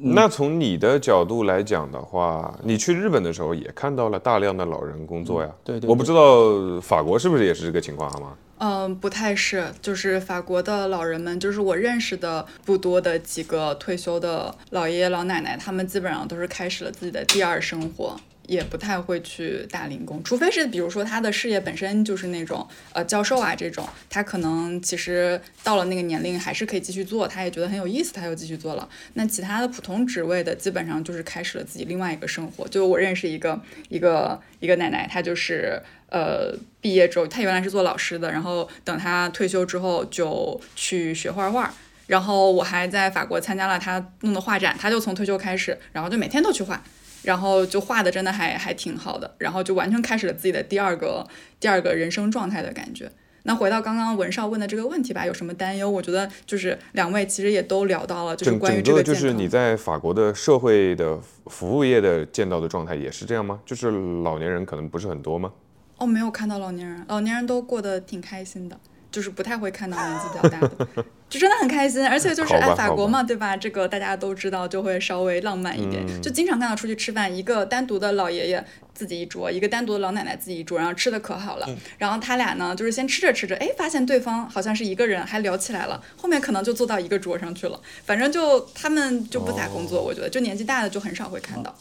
Speaker 1: 那从你的角度来讲的话，你去日本的时候也看到了大量的老人工作呀。
Speaker 2: 对对。
Speaker 1: 我不知道法国是不是也是这个情况，好吗？
Speaker 3: 嗯，不太是，就是法国的老人们，就是我认识的不多的几个退休的老爷爷老奶奶，他们基本上都是开始了自己的第二生活。也不太会去打零工，除非是比如说他的事业本身就是那种呃教授啊这种，他可能其实到了那个年龄还是可以继续做，他也觉得很有意思，他就继续做了。那其他的普通职位的，基本上就是开始了自己另外一个生活。就我认识一个一个一个奶奶，她就是呃毕业之后，她原来是做老师的，然后等她退休之后就去学画画，然后我还在法国参加了她弄的画展，她就从退休开始，然后就每天都去画。然后就画的真的还还挺好的，然后就完全开始了自己的第二个第二个人生状态的感觉。那回到刚刚文少问的这个问题吧，有什么担忧？我觉得就是两位其实也都聊到了，就是关于这个
Speaker 1: 就是你在法国的社会的服务业的见到的状态也是这样吗？就是老年人可能不是很多吗？
Speaker 3: 哦，没有看到老年人，老年人都过得挺开心的。就是不太会看到年纪比较大的，就真的很开心，而且就是哎，法国嘛，对吧？这个大家都知道，就会稍微浪漫一点，就经常看到出去吃饭，一个单独的老爷爷自己一桌，一个单独的老奶奶自己一桌，然后吃的可好了。然后他俩呢，就是先吃着吃着，哎，发现对方好像是一个人，还聊起来了。后面可能就坐到一个桌上去了。反正就他们就不咋工作，我觉得就年纪大的就很少会看到。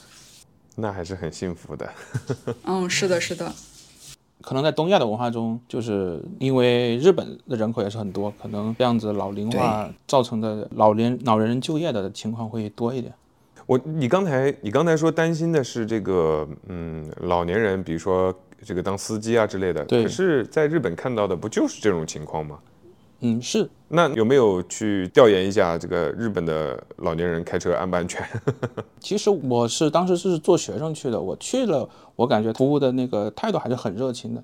Speaker 1: 那还是很幸福的。
Speaker 3: 嗯，是的，是的。
Speaker 2: 可能在东亚的文化中，就是因为日本的人口也是很多，可能这样子老龄化造成的老年老年人就业的情况会多一点。
Speaker 1: 我你刚才你刚才说担心的是这个嗯老年人，比如说这个当司机啊之类的。
Speaker 2: 对。
Speaker 1: 可是在日本看到的不就是这种情况吗？
Speaker 2: 嗯，是。
Speaker 1: 那有没有去调研一下这个日本的老年人开车安不安全？
Speaker 2: 其实我是当时是做学生去的，我去了，我感觉服务的那个态度还是很热情的。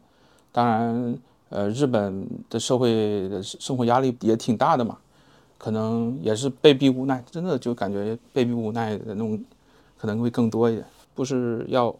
Speaker 2: 当然，呃，日本的社会的生活压力也挺大的嘛，可能也是被逼无奈，真的就感觉被逼无奈的那种可能会更多一点。不是要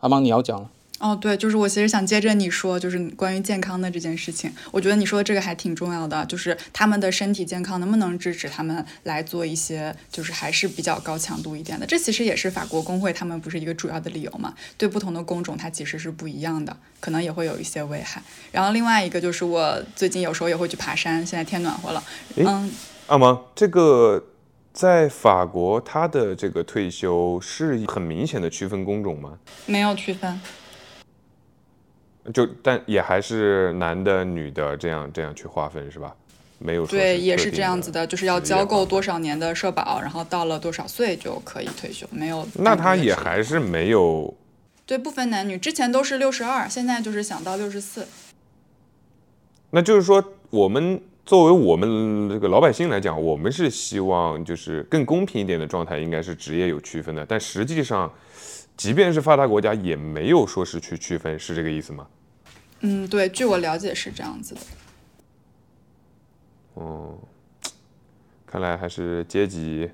Speaker 2: 阿芒你要讲了。
Speaker 3: 哦，对，就是我其实想接着你说，就是关于健康的这件事情，我觉得你说的这个还挺重要的，就是他们的身体健康能不能支持他们来做一些，就是还是比较高强度一点的。这其实也是法国工会他们不是一个主要的理由嘛？对不同的工种，它其实是不一样的，可能也会有一些危害。然后另外一个就是我最近有时候也会去爬山，现在天暖和了。嗯，
Speaker 1: 阿芒，这个在法国，他的这个退休是很明显的区分工种吗？
Speaker 3: 没有区分。
Speaker 1: 就但也还是男的女的这样这样去划分是吧？没有
Speaker 3: 对，也是这样子
Speaker 1: 的，
Speaker 3: 就是要交够多少年的社保，然后到了多少岁就可以退休，没有。
Speaker 1: 那他也还是没有。
Speaker 3: 对，不分男女，之前都是六十二，现在就是想到六十四。
Speaker 1: 那就是说，我们作为我们这个老百姓来讲，我们是希望就是更公平一点的状态，应该是职业有区分的，但实际上。即便是发达国家，也没有说是去区分，是这个意思吗？
Speaker 3: 嗯，对，据我了解是这样子的。
Speaker 1: 哦，看来还是阶级，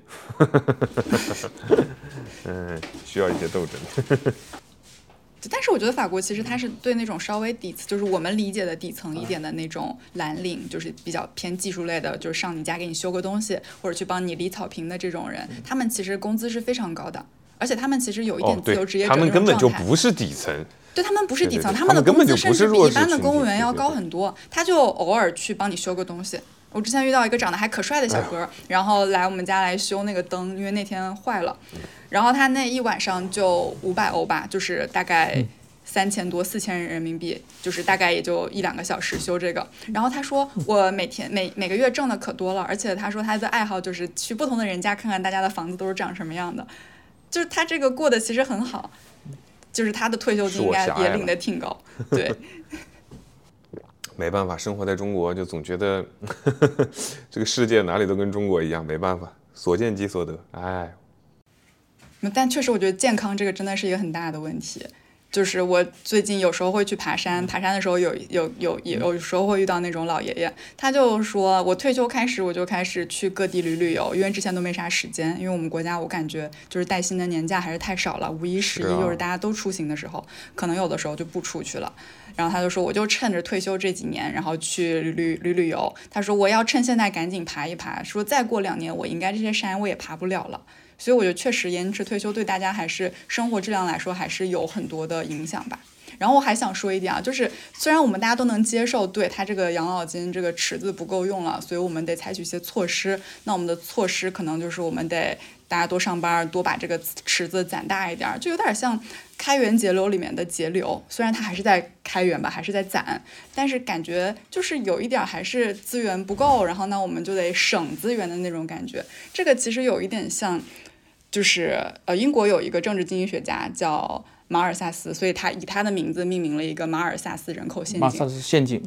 Speaker 1: 嗯，需要一些斗争。
Speaker 3: 但是我觉得法国其实它是对那种稍微底层，就是我们理解的底层一点的那种蓝领，就是比较偏技术类的，就是上你家给你修个东西，或者去帮你理草坪的这种人，他们其实工资是非常高的。而且他们其实有一点自由职业者
Speaker 1: 他们根本就不是底层。
Speaker 3: 对他们不是底层，
Speaker 1: 他
Speaker 3: 们的工资甚至比一般的公务员要高很多。他就偶尔去帮你修个东西。我之前遇到一个长得还可帅的小哥，然后来我们家来修那个灯，因为那天坏了。然后他那一晚上就五百欧吧，就是大概三千多四千人民币，就是大概也就一两个小时修这个。然后他说我每天每每个月挣的可多了，而且他说他的爱好就是去不同的人家看看大家的房子都是长什么样的。就是他这个过得其实很好，就是他的退休金应该也领的挺高，对。
Speaker 1: 没办法，生活在中国就总觉得 这个世界哪里都跟中国一样，没办法，所见即所得，哎。
Speaker 3: 但确实，我觉得健康这个真的是一个很大的问题。就是我最近有时候会去爬山，爬山的时候有有有有时候会遇到那种老爷爷，他就说我退休开始我就开始去各地旅旅游，因为之前都没啥时间，因为我们国家我感觉就是带薪的年假还是太少了，五一十一又是大家都出行的时候，可能有的时候就不出去了。然后他就说我就趁着退休这几年，然后去旅旅旅旅游。他说我要趁现在赶紧爬一爬，说再过两年我应该这些山我也爬不了了。所以我觉得确实延迟退休对大家还是生活质量来说还是有很多的影响吧。然后我还想说一点啊，就是虽然我们大家都能接受，对他这个养老金这个池子不够用了，所以我们得采取一些措施。那我们的措施可能就是我们得大家多上班，多把这个池子攒大一点，就有点像开源节流里面的节流。虽然它还是在开源吧，还是在攒，但是感觉就是有一点还是资源不够，然后呢我们就得省资源的那种感觉。这个其实有一点像。就是呃，英国有一个政治经济学家叫马尔萨斯，所以他以他的名字命名了一个马尔萨斯人口陷阱。
Speaker 2: 马萨斯陷阱。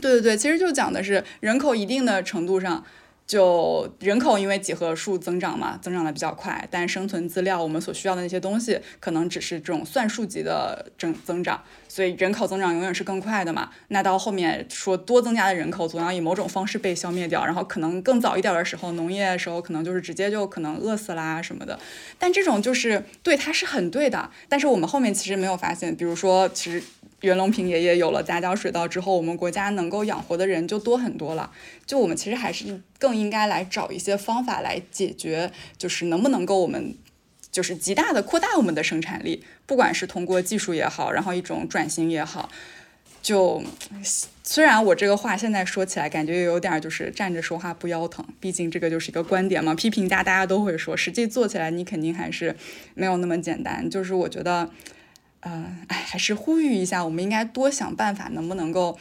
Speaker 3: 对对对，其实就讲的是人口一定的程度上。就人口因为几何数增长嘛，增长的比较快，但生存资料我们所需要的那些东西，可能只是这种算术级的增增长，所以人口增长永远是更快的嘛。那到后面说多增加的人口总要以某种方式被消灭掉，然后可能更早一点的时候，农业的时候可能就是直接就可能饿死啦什么的。但这种就是对它是很对的，但是我们后面其实没有发现，比如说其实。袁隆平爷爷有了杂交水稻之后，我们国家能够养活的人就多很多了。就我们其实还是更应该来找一些方法来解决，就是能不能够我们就是极大的扩大我们的生产力，不管是通过技术也好，然后一种转型也好。就虽然我这个话现在说起来感觉有点就是站着说话不腰疼，毕竟这个就是一个观点嘛，批评家大家都会说，实际做起来你肯定还是没有那么简单。就是我觉得，呃，哎，还是呼吁一下，我们应该多想办法，能不能够。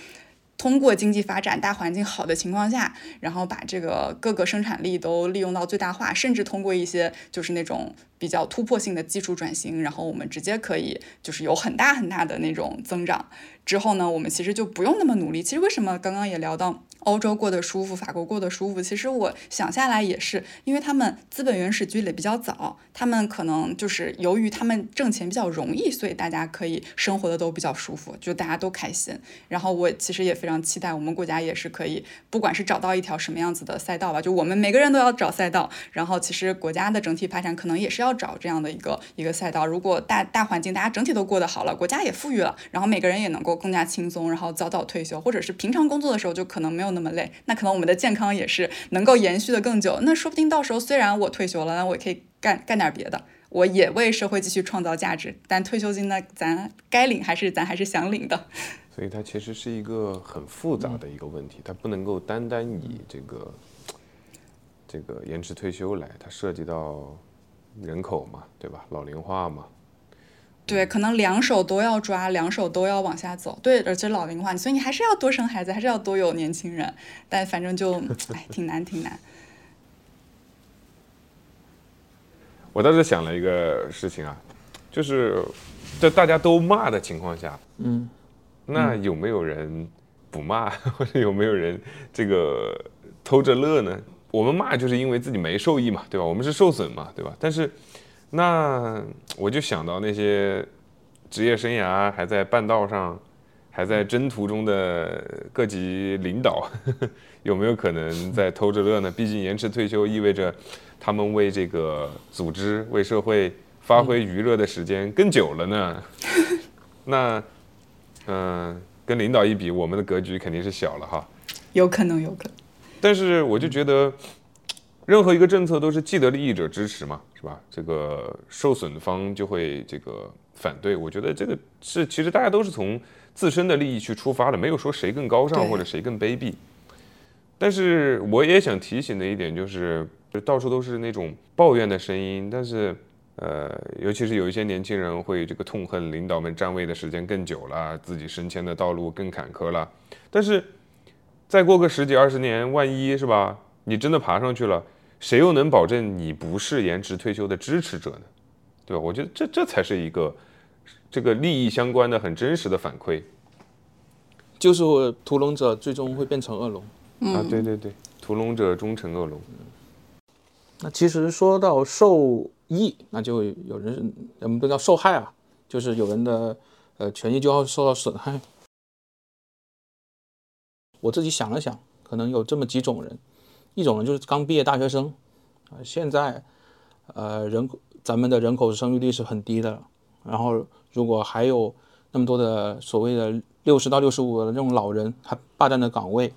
Speaker 3: 通过经济发展大环境好的情况下，然后把这个各个生产力都利用到最大化，甚至通过一些就是那种比较突破性的技术转型，然后我们直接可以就是有很大很大的那种增长。之后呢，我们其实就不用那么努力。其实为什么刚刚也聊到？欧洲过得舒服，法国过得舒服。其实我想下来也是，因为他们资本原始积累比较早，他们可能就是由于他们挣钱比较容易，所以大家可以生活的都比较舒服，就大家都开心。然后我其实也非常期待我们国家也是可以，不管是找到一条什么样子的赛道吧，就我们每个人都要找赛道。然后其实国家的整体发展可能也是要找这样的一个一个赛道。如果大大环境大家整体都过得好了，国家也富裕了，然后每个人也能够更加轻松，然后早早退休，或者是平常工作的时候就可能没有。那么累，那可能我们的健康也是能够延续的更久。那说不定到时候虽然我退休了，那我也可以干干点别的，我也为社会继续创造价值。但退休金呢，咱该领还是咱还是想领的。
Speaker 1: 所以它其实是一个很复杂的一个问题，它不能够单单以这个这个延迟退休来，它涉及到人口嘛，对吧？老龄化嘛。
Speaker 3: 对，可能两手都要抓，两手都要往下走。对，而且老龄化，所以你还是要多生孩子，还是要多有年轻人。但反正就，哎，挺难，挺难。
Speaker 1: 我倒是想了一个事情啊，就是在大家都骂的情况下，
Speaker 2: 嗯，
Speaker 1: 那有没有人不骂，或者有没有人这个偷着乐呢？我们骂就是因为自己没受益嘛，对吧？我们是受损嘛，对吧？但是。那我就想到那些职业生涯还在半道上、还在征途中的各级领导，有没有可能在偷着乐呢？毕竟延迟退休意味着他们为这个组织、为社会发挥余热的时间更久了呢。那，嗯，跟领导一比，我们的格局肯定是小了哈。
Speaker 3: 有可能，有可能。
Speaker 1: 但是我就觉得。任何一个政策都是既得利益者支持嘛，是吧？这个受损方就会这个反对。我觉得这个是其实大家都是从自身的利益去出发的，没有说谁更高尚或者谁更卑鄙。但是我也想提醒的一点就是，到处都是那种抱怨的声音。但是，呃，尤其是有一些年轻人会这个痛恨领导们站位的时间更久了，自己升迁的道路更坎坷了。但是，再过个十几二十年，万一是吧，你真的爬上去了。谁又能保证你不是延迟退休的支持者呢？对吧？我觉得这这才是一个这个利益相关的很真实的反馈。
Speaker 2: 就是屠龙者最终会变成恶龙。
Speaker 1: 啊，对对对，屠龙者终成恶龙。
Speaker 2: 那其实说到受益，那就有人我们都叫受害啊，就是有人的呃权益就要受到损害。我自己想了想，可能有这么几种人。一种呢，就是刚毕业大学生，啊，现在，呃，人口咱们的人口生育率是很低的，然后如果还有那么多的所谓的六十到六十五的这种老人，他霸占的岗位，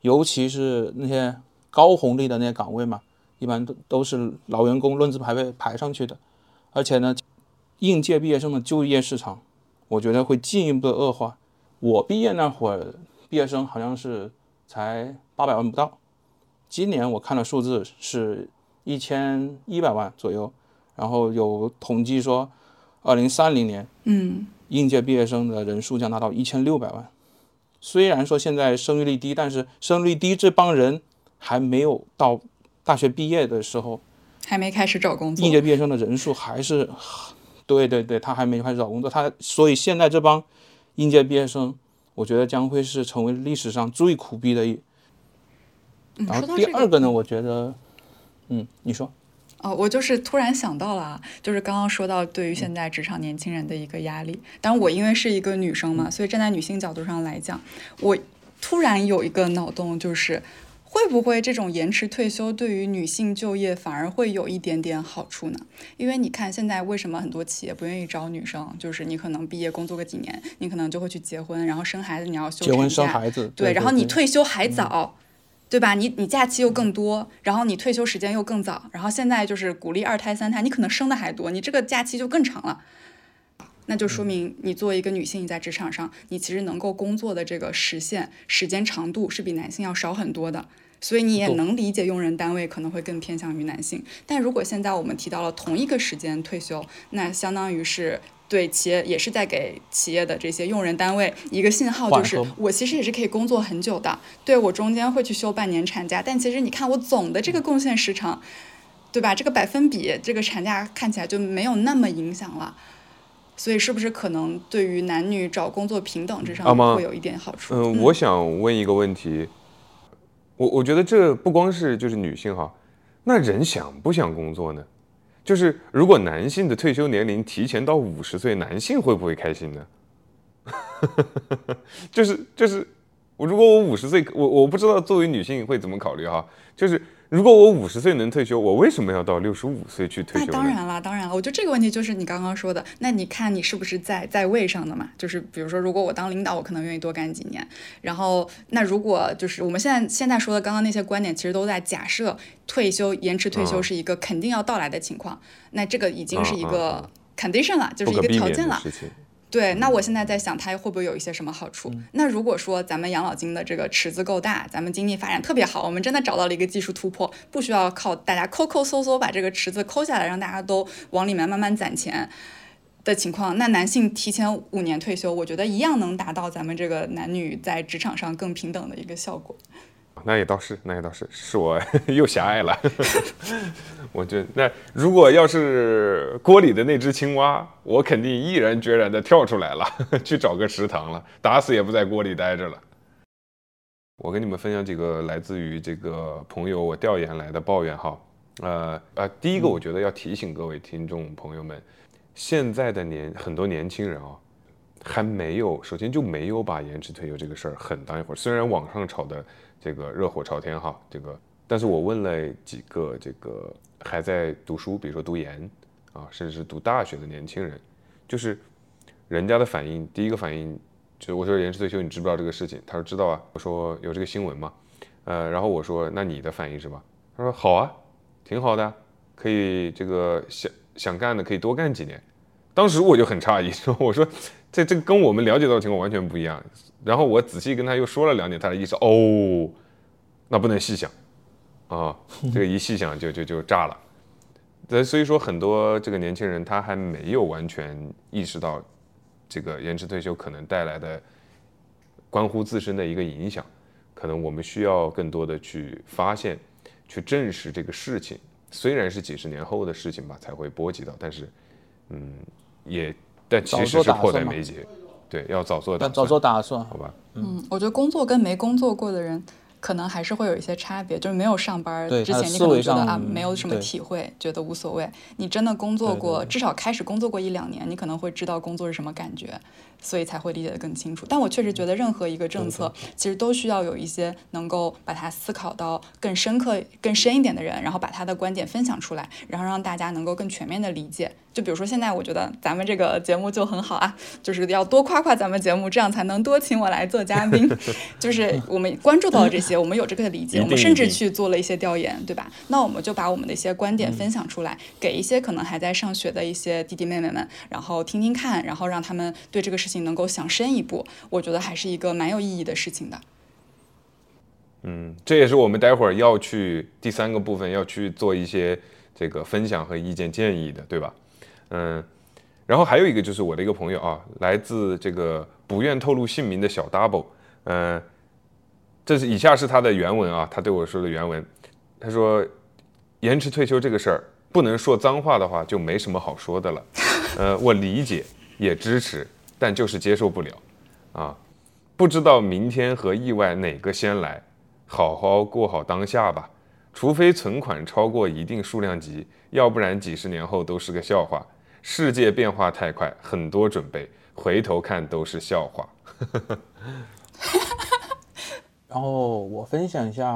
Speaker 2: 尤其是那些高红利的那些岗位嘛，一般都都是老员工论资排辈排上去的，而且呢，应届毕业生的就业市场，我觉得会进一步的恶化。我毕业那会儿，毕业生好像是才八百万不到。今年我看了数字是一千一百万左右，然后有统计说，二零三零年，
Speaker 3: 嗯，
Speaker 2: 应届毕业生的人数将达到一千六百万。虽然说现在生育率低，但是生育率低这帮人还没有到大学毕业的时候，
Speaker 3: 还没开始找工作。
Speaker 2: 应届毕业生的人数还是，对对对，他还没开始找工作，他所以现在这帮应届毕业生，我觉得将会是成为历史上最苦逼的一。然后第二个呢，我觉得，嗯，你说，
Speaker 3: 哦，我就是突然想到了啊，就是刚刚说到对于现在职场年轻人的一个压力。但我因为是一个女生嘛，所以站在女性角度上来讲，我突然有一个脑洞，就是会不会这种延迟退休对于女性就业反而会有一点点好处呢？因为你看现在为什么很多企业不愿意招女生，就是你可能毕业工作个几年，你可能就会去结婚，然后生孩子，你要休
Speaker 2: 结婚生孩子，
Speaker 3: 对，然后你退休还早。对吧？你你假期又更多，然后你退休时间又更早，然后现在就是鼓励二胎三胎，你可能生的还多，你这个假期就更长了。那就说明你作为一个女性，你在职场上，你其实能够工作的这个时限、时间长度是比男性要少很多的。所以你也能理解用人单位可能会更偏向于男性。但如果现在我们提到了同一个时间退休，那相当于是对企业也是在给企业的这些用人单位一个信号，就是我其实也是可以工作很久的。对我中间会去休半年产假，但其实你看我总的这个贡献时长，对吧？这个百分比，这个产假看起来就没有那么影响了。所以是不是可能对于男女找工作平等这上面会有一点好处？
Speaker 1: 嗯，我想问一个问题。我我觉得这不光是就是女性哈，那人想不想工作呢？就是如果男性的退休年龄提前到五十岁，男性会不会开心呢？就是就是我如果我五十岁，我我不知道作为女性会怎么考虑哈，就是。如果我五十岁能退休，我为什么要到六十五岁去退休？
Speaker 3: 那当然了，当然了。我觉得这个问题就是你刚刚说的。那你看你是不是在在位上的嘛？就是比如说，如果我当领导，我可能愿意多干几年。然后，那如果就是我们现在现在说的刚刚那些观点，其实都在假设退休延迟退休是一个肯定要到来的情况。那这个已经是一个 condition 了，就是一个条件了。对，那我现在在想，它会不会有一些什么好处？那如果说咱们养老金的这个池子够大，咱们经济发展特别好，我们真的找到了一个技术突破，不需要靠大家抠抠搜搜把这个池子抠下来，让大家都往里面慢慢攒钱的情况，那男性提前五年退休，我觉得一样能达到咱们这个男女在职场上更平等的一个效果。
Speaker 1: 那也倒是，那也倒是，是我 又狭隘了。我觉得，那如果要是锅里的那只青蛙，我肯定毅然决然的跳出来了，去找个食堂了，打死也不在锅里待着了。我跟你们分享几个来自于这个朋友我调研来的抱怨哈。呃呃，第一个，我觉得要提醒各位听众朋友们，现在的年很多年轻人啊，还没有，首先就没有把延迟退休这个事儿很当一回事。虽然网上炒的。这个热火朝天哈，这个，但是我问了几个这个还在读书，比如说读研啊，甚至是读大学的年轻人，就是人家的反应，第一个反应就是我说延迟退休，你知不知道这个事情？他说知道啊。我说有这个新闻吗？呃，然后我说那你的反应是吧？他说好啊，挺好的，可以这个想想干的可以多干几年。当时我就很诧异，说 我说这这跟我们了解到的情况完全不一样。然后我仔细跟他又说了两点，他的意思哦，那不能细想啊，这个一细想就就就炸了。对，所以说很多这个年轻人他还没有完全意识到这个延迟退休可能带来的关乎自身的一个影响，可能我们需要更多的去发现、去证实这个事情。虽然是几十年后的事情吧，才会波及到，但是嗯，也但其实是迫在眉睫。对，要早做打，
Speaker 2: 早做打算，
Speaker 1: 好吧？
Speaker 3: 嗯，我觉得工作跟没工作过的人。可能还是会有一些差别，就是没有上班之前，你可能觉得啊没有什么体会，觉得无所谓。你真的工作过，至少开始工作过一两年，你可能会知道工作是什么感觉，所以才会理解得更清楚。但我确实觉得，任何一个政策其实都需要有一些能够把它思考到更深刻、更深一点的人，然后把他的观点分享出来，然后让大家能够更全面的理解。就比如说现在，我觉得咱们这个节目就很好啊，就是要多夸夸咱们节目，这样才能多请我来做嘉宾。就是我们关注到这些。我们有这个理解，我们甚至去做了一些调研，对吧？那我们就把我们的一些观点分享出来，给一些可能还在上学的一些弟弟妹妹们，然后听听看，然后让他们对这个事能够想深一步。我觉得还是一个蛮有意义的事情的。
Speaker 1: 嗯，这也是我们待会儿要去第三个部分要去做一些这个分享和意见建议的，对吧？嗯，然后还有一个就是我的一个朋友啊，来自这个不愿透露姓名的小 double，嗯。这是以下是他的原文啊，他对我说的原文，他说，延迟退休这个事儿，不能说脏话的话，就没什么好说的了。呃，我理解，也支持，但就是接受不了，啊，不知道明天和意外哪个先来，好好过好当下吧。除非存款超过一定数量级，要不然几十年后都是个笑话。世界变化太快，很多准备，回头看都是笑话。
Speaker 2: 然后我分享一下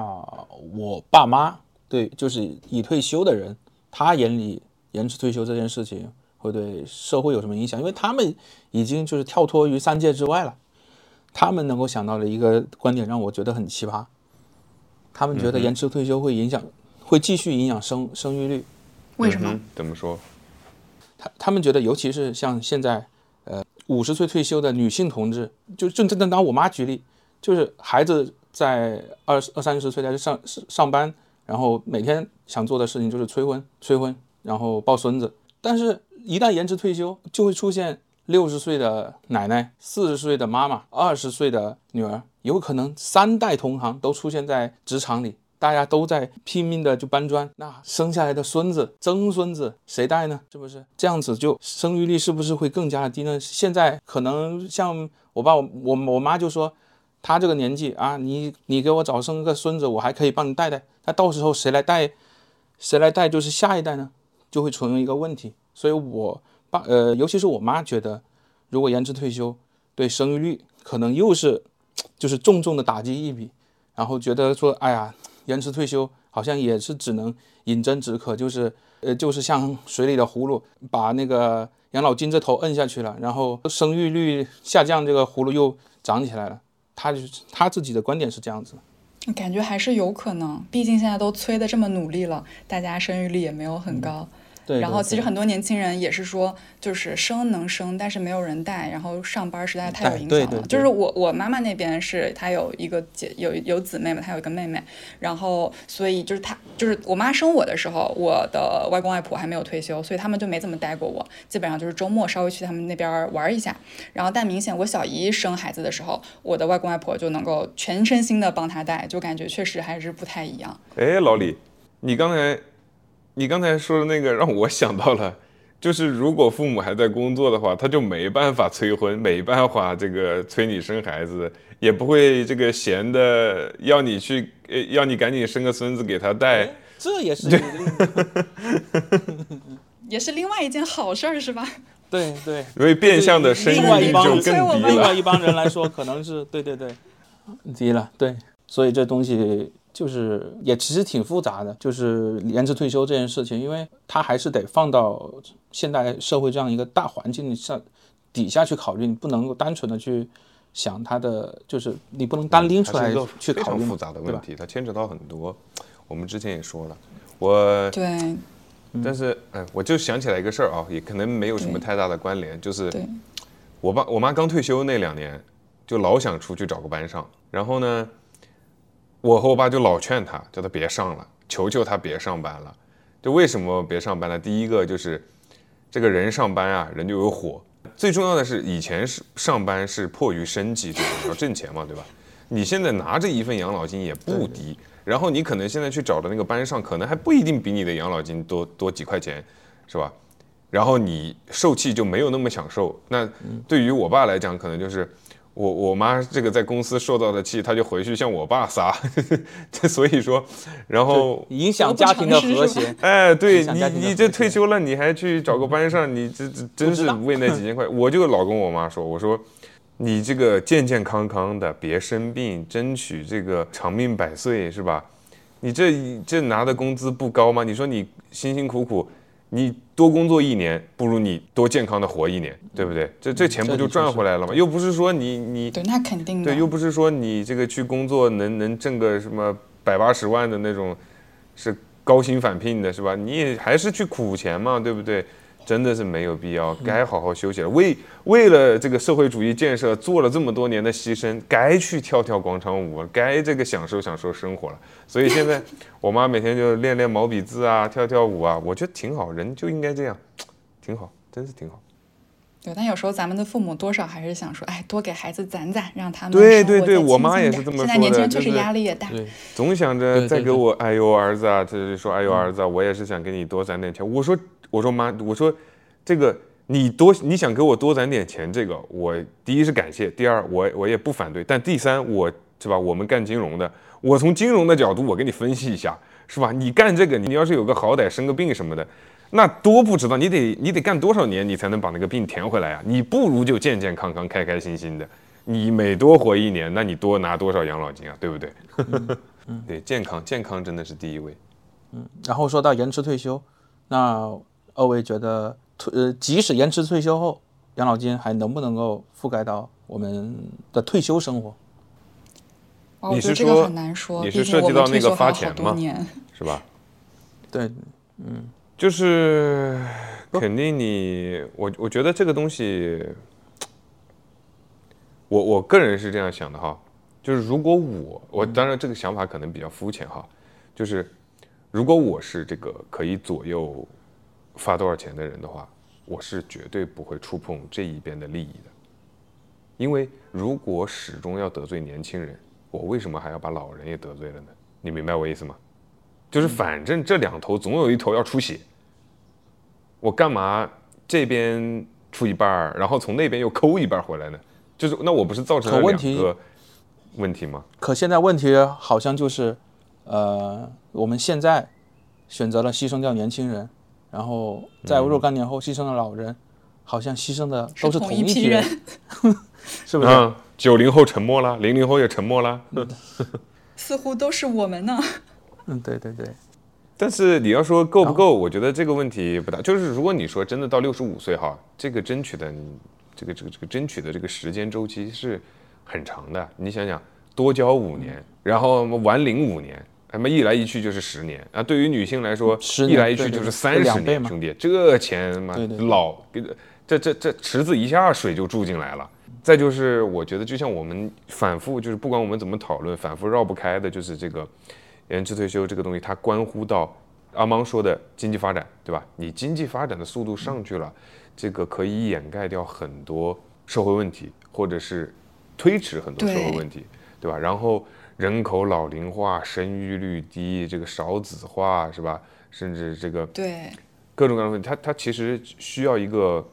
Speaker 2: 我爸妈对，就是已退休的人，他眼里延迟退休这件事情会对社会有什么影响？因为他们已经就是跳脱于三界之外了，他们能够想到的一个观点让我觉得很奇葩，他们觉得延迟退休会影响，会继续影响生生育率。
Speaker 3: 为什么？
Speaker 1: 怎么说？
Speaker 2: 他他们觉得，尤其是像现在，呃，五十岁退休的女性同志，就就就拿我妈举例，就是孩子在二二三十岁在这上上班，然后每天想做的事情就是催婚、催婚，然后抱孙子。但是，一旦延迟退休，就会出现六十岁的奶奶、四十岁的妈妈、二十岁的女儿，有可能三代同行都出现在职场里。大家都在拼命的就搬砖，那生下来的孙子、曾孙子谁带呢？是不是这样子就生育率是不是会更加的低呢？现在可能像我爸、我我妈就说，他这个年纪啊，你你给我早生个孙子，我还可以帮你带带。那到时候谁来带？谁来带就是下一代呢？就会存一个问题。所以我爸呃，尤其是我妈觉得，如果延迟退休，对生育率可能又是 就是重重的打击一笔，然后觉得说，哎呀。延迟退休好像也是只能饮鸩止渴，就是呃，就是像水里的葫芦，把那个养老金这头摁下去了，然后生育率下降，这个葫芦又长起来了。他就他自己的观点是这样子，
Speaker 3: 感觉还是有可能，毕竟现在都催的这么努力了，大家生育率也没有很高。然后其实很多年轻人也是说，就是生能生，但是没有人带，然后上班实在太有影响了。就是我我妈妈那边是她有一个姐有有姊妹嘛，她有一个妹妹，然后所以就是她就是我妈生我的时候，我的外公外婆还没有退休，所以他们就没怎么带过我，基本上就是周末稍微去他们那边玩一下。然后但明显我小姨生孩子的时候，我的外公外婆就能够全身心的帮她带，就感觉确实还是不太一样。
Speaker 1: 哎，老李，你刚才。你刚才说的那个让我想到了，就是如果父母还在工作的话，他就没办法催婚，没办法这个催你生孩子，也不会这个闲的要你去，呃，要你赶紧生个孙子给他带。
Speaker 2: 这也是，
Speaker 3: 也是另外一件好事儿，是吧？
Speaker 2: 对 对。
Speaker 1: 因为变相的生育率就更低了。
Speaker 2: 另外一帮人来说，可能是对对对，低了。对，所以这东西。就是也其实挺复杂的，就是延迟退休这件事情，因为它还是得放到现代社会这样一个大环境下底下去考虑，你不能够单纯的去想它的，就是你不能单拎出来去考虑
Speaker 1: 复杂的问题，它牵扯到很多。我们之前也说了，我
Speaker 3: 对，
Speaker 1: 但是哎，我就想起来一个事儿啊，也可能没有什么太大的关联，就是我爸我妈刚退休那两年，就老想出去找个班上，然后呢。我和我爸就老劝他，叫他别上了，求求他别上班了。就为什么别上班呢？第一个就是，这个人上班啊，人就有火。最重要的是，以前是上班是迫于生计，对吧？要挣钱嘛，对吧？你现在拿着一份养老金也不低，然后你可能现在去找的那个班上，可能还不一定比你的养老金多多几块钱，是吧？然后你受气就没有那么享受。那对于我爸来讲，可能就是。我我妈这个在公司受到的气，她就回去向我爸撒，所以说，然后
Speaker 2: 影响家庭的和谐。
Speaker 1: 哎，对你你这退休了，你还去找个班上，你这这真是为那几 千块。我就老跟我妈说，我说你这个健健康康的，别生病，争取这个长命百岁，是吧？你这这拿的工资不高吗？你说你辛辛苦苦。你多工作一年，不如你多健康的活一年，对不对？这这钱不就赚回来了吗？又不是说你你
Speaker 3: 对，那肯定的。
Speaker 1: 对，又不是说你这个去工作能能挣个什么百八十万的那种，是高薪返聘的，是吧？你也还是去苦钱嘛，对不对？真的是没有必要，该好好休息了。为为了这个社会主义建设做了这么多年的牺牲，该去跳跳广场舞，该这个享受享受生活了。所以现在 我妈每天就练练毛笔字啊，跳跳舞啊，我觉得挺好，人就应该这样，挺好，真是挺好。
Speaker 3: 对，但有时候咱们的父母多少还是想说，哎，多给孩子攒攒，让他们
Speaker 1: 对对对，我妈也是这么说
Speaker 3: 的。现在年轻人确实压力也大，
Speaker 1: 总想着再给我，哎呦儿子啊，就是说，哎呦儿子，我也是想给你多攒点钱。我说。我说妈，我说，这个你多你想给我多攒点钱，这个我第一是感谢，第二我我也不反对，但第三我是吧，我们干金融的，我从金融的角度我给你分析一下，是吧？你干这个，你要是有个好歹生个病什么的，那多不知道，你得你得干多少年，你才能把那个病填回来啊？你不如就健健康康、开开心心的，你每多活一年，那你多拿多少养老金啊？对不对？对，健康健康真的是第一位。
Speaker 2: 嗯，然后说到延迟退休，那。二位觉得退呃，即使延迟退休后，养老金还能不能够覆盖到我们的退休生活？
Speaker 3: 你是说很难说，
Speaker 1: 你是涉及到那个发钱吗？是吧？
Speaker 2: 对，嗯，
Speaker 1: 就是肯定你我我觉得这个东西我我个人是这样想的哈，就是如果我我当然这个想法可能比较肤浅哈，就是如果我是这个可以左右发多少钱的人的话，我是绝对不会触碰这一边的利益的，因为如果始终要得罪年轻人，我为什么还要把老人也得罪了呢？你明白我意思吗？就是反正这两头总有一头要出血，我干嘛这边出一半儿，然后从那边又抠一半回来呢？就是那我不是造成了两个问题吗？
Speaker 2: 可现在问题好像就是，呃，我们现在选择了牺牲掉年轻人，然后在若干年后牺牲的老人，好像牺牲的都是
Speaker 3: 同
Speaker 2: 同一批人，
Speaker 3: 人，
Speaker 2: 是不是？
Speaker 1: 啊，九零后沉默了，零零后也沉默了。
Speaker 3: 似乎都是我们呢。
Speaker 2: 嗯，对对对，
Speaker 1: 但是你要说够不够，我觉得这个问题不大。就是如果你说真的到六十五岁哈，这个争取的这个这个这个争取的这个时间周期是很长的。你想想，多交五年，然后晚领五年，他妈一来一去就是十年啊！对于女性来说
Speaker 2: ，10
Speaker 1: 一来一去就是三十年，兄弟，这钱
Speaker 2: 嘛
Speaker 1: 老给这这这池子一下水就注进来了。再就是，我觉得就像我们反复就是不管我们怎么讨论，反复绕不开的就是这个延迟退休这个东西，它关乎到阿芒说的经济发展，对吧？你经济发展的速度上去了，这个可以掩盖掉很多社会问题，或者是推迟很多社会问题，对吧？然后人口老龄化、生育率低，这个少子化，是吧？甚至这个
Speaker 3: 对，
Speaker 1: 各种各样的问题，它它其实需要一个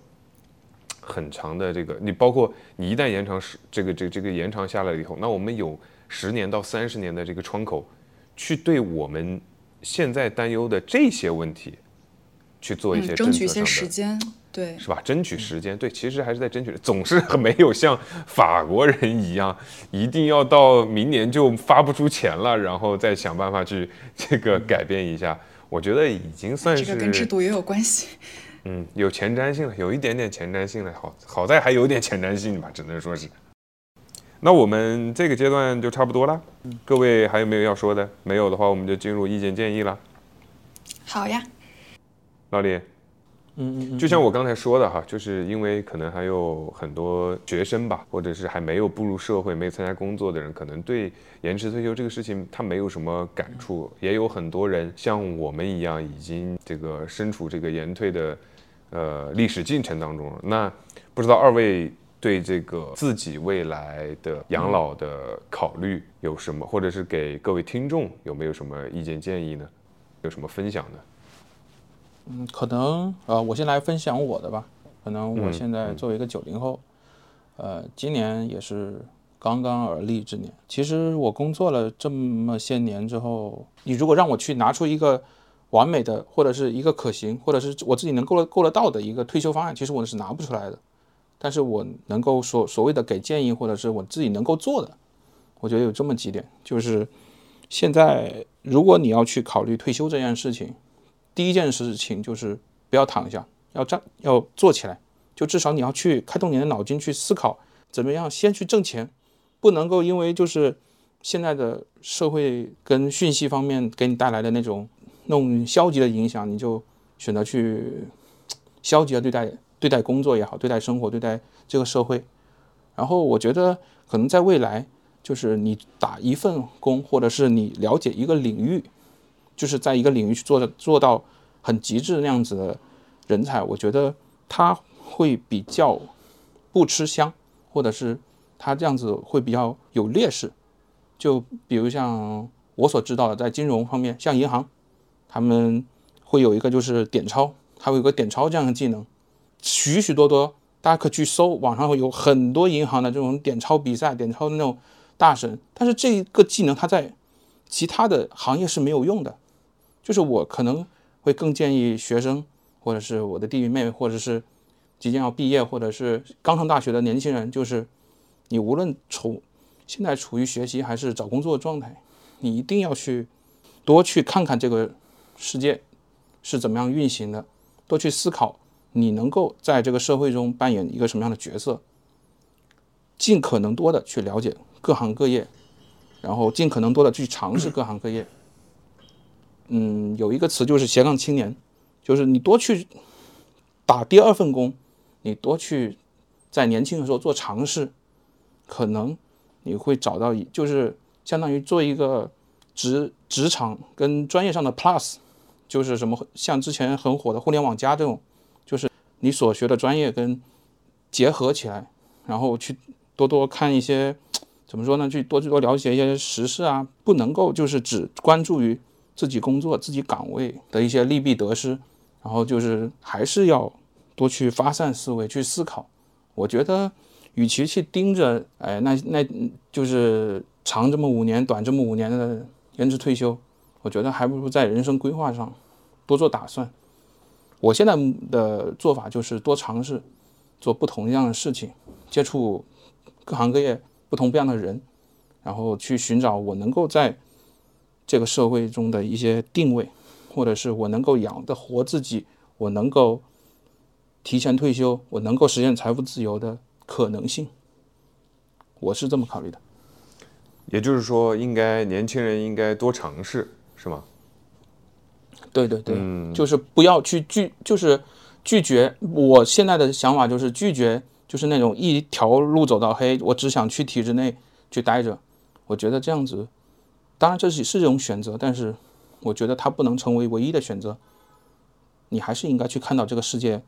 Speaker 1: 很长的这个，你包括你一旦延长时这个这个这个延长下来了以后，那我们有十年到三十年的这个窗口，去对我们现在担忧的这些问题去做一些
Speaker 3: 嗯，争取一些。时间。对，
Speaker 1: 是吧？争取时间，对，其实还是在争取，总是没有像法国人一样，一定要到明年就发不出钱了，然后再想办法去这个改变一下。我觉得已经算是
Speaker 3: 这个跟制度也有关系。
Speaker 1: 嗯，有前瞻性了，有一点点前瞻性了，好，好在还有点前瞻性吧，只能说是。那我们这个阶段就差不多了，各位还有没有要说的？没有的话，我们就进入意见建议了。
Speaker 3: 好呀，
Speaker 1: 老李，
Speaker 2: 嗯嗯，
Speaker 1: 就像我刚才说的哈，就是因为可能还有很多学生吧，或者是还没有步入社会、没有参加工作的人，可能对延迟退休这个事情他没有什么感触。也有很多人像我们一样，已经这个身处这个延退的呃历史进程当中。那不知道二位对这个自己未来的养老的考虑有什么，或者是给各位听众有没有什么意见建议呢？有什么分享的？
Speaker 2: 嗯，可能呃，我先来分享我的吧。可能我
Speaker 1: 嗯
Speaker 2: 现在作为一个九零后，呃，今年也是刚刚而立之年。其实我工作了这么些年之后，你如果让我去拿出一个完美的，或者是一个可行，或者是我自己能够够得到的一个退休方案，其实我是拿不出来的。但是我能够所所谓的给建议，或者是我自己能够做的，我觉得有这么几点，就是现在如果你要去考虑退休这件事情，第一件事情就是不要躺下，要站，要坐起来，就至少你要去开动你的脑筋去思考，怎么样先去挣钱，不能够因为就是现在的社会跟讯息方面给你带来的那种那种消极的影响，你就选择去消极的对待对待工作也好，对待生活，对待这个社会。然后我觉得可能在未来，就是你打一份工，或者是你了解一个领域，就是在一个领域去做的做到很极致那样子的人才，我觉得他会比较不吃香，或者是他这样子会比较有劣势。就比如像我所知道的，在金融方面，像银行，他们会有一个就是点钞，还有个点钞这样的技能，许许多多，大家可去搜，网上会有很多银行的这种点钞比赛、点钞的那种大神，但是这个技能它在其他的行业是没有用的。就是我可能会更建议学生，或者是我的弟弟妹妹，或者是即将要毕业，或者是刚上大学的年轻人，就是你无论处现在处于学习还是找工作的状态，你一定要去多去看看这个世界是怎么样运行的，多去思考你能够在这个社会中扮演一个什么样的角色，尽可能多的去了解各行各业，然后尽可能多的去尝试各行各业。嗯，有一个词就是斜杠青年，就是你多去打第二份工，你多去在年轻的时候做尝试，可能你会找到一就是相当于做一个职职场跟专业上的 plus，就是什么像之前很火的互联网加这种，就是你所学的专业跟结合起来，然后去多多看一些怎么说呢？去多去多了解一些时事啊，不能够就是只关注于自己工作、自己岗位的一些利弊得失，然后就是还是要多去发散思维，去思考。我觉得，与其去盯着，哎，那那就是长这么五年，短这么五年的延迟退休，我觉得还不如在人生规划上多做打算。我现在的做法就是多尝试。做不同样的事情，接触各行各业不同不一样的人，然后去寻找我能够在这个社会中的一些定位，或者是我能够养得活自己，我能够提前退休，我能够实现财富自由的可能性。我是这么考虑的。
Speaker 1: 也就是说，应该年轻人应该多尝试，是吗？
Speaker 2: 对对对，就是不要去拒，就是。拒绝，我现在的想法就是拒绝，就是那种一条路走到黑，我只想去体制内去待着。我觉得这样子，当然这是是一种选择，但是我觉得它不能成为唯一的选择。你还是应该去看到这个世界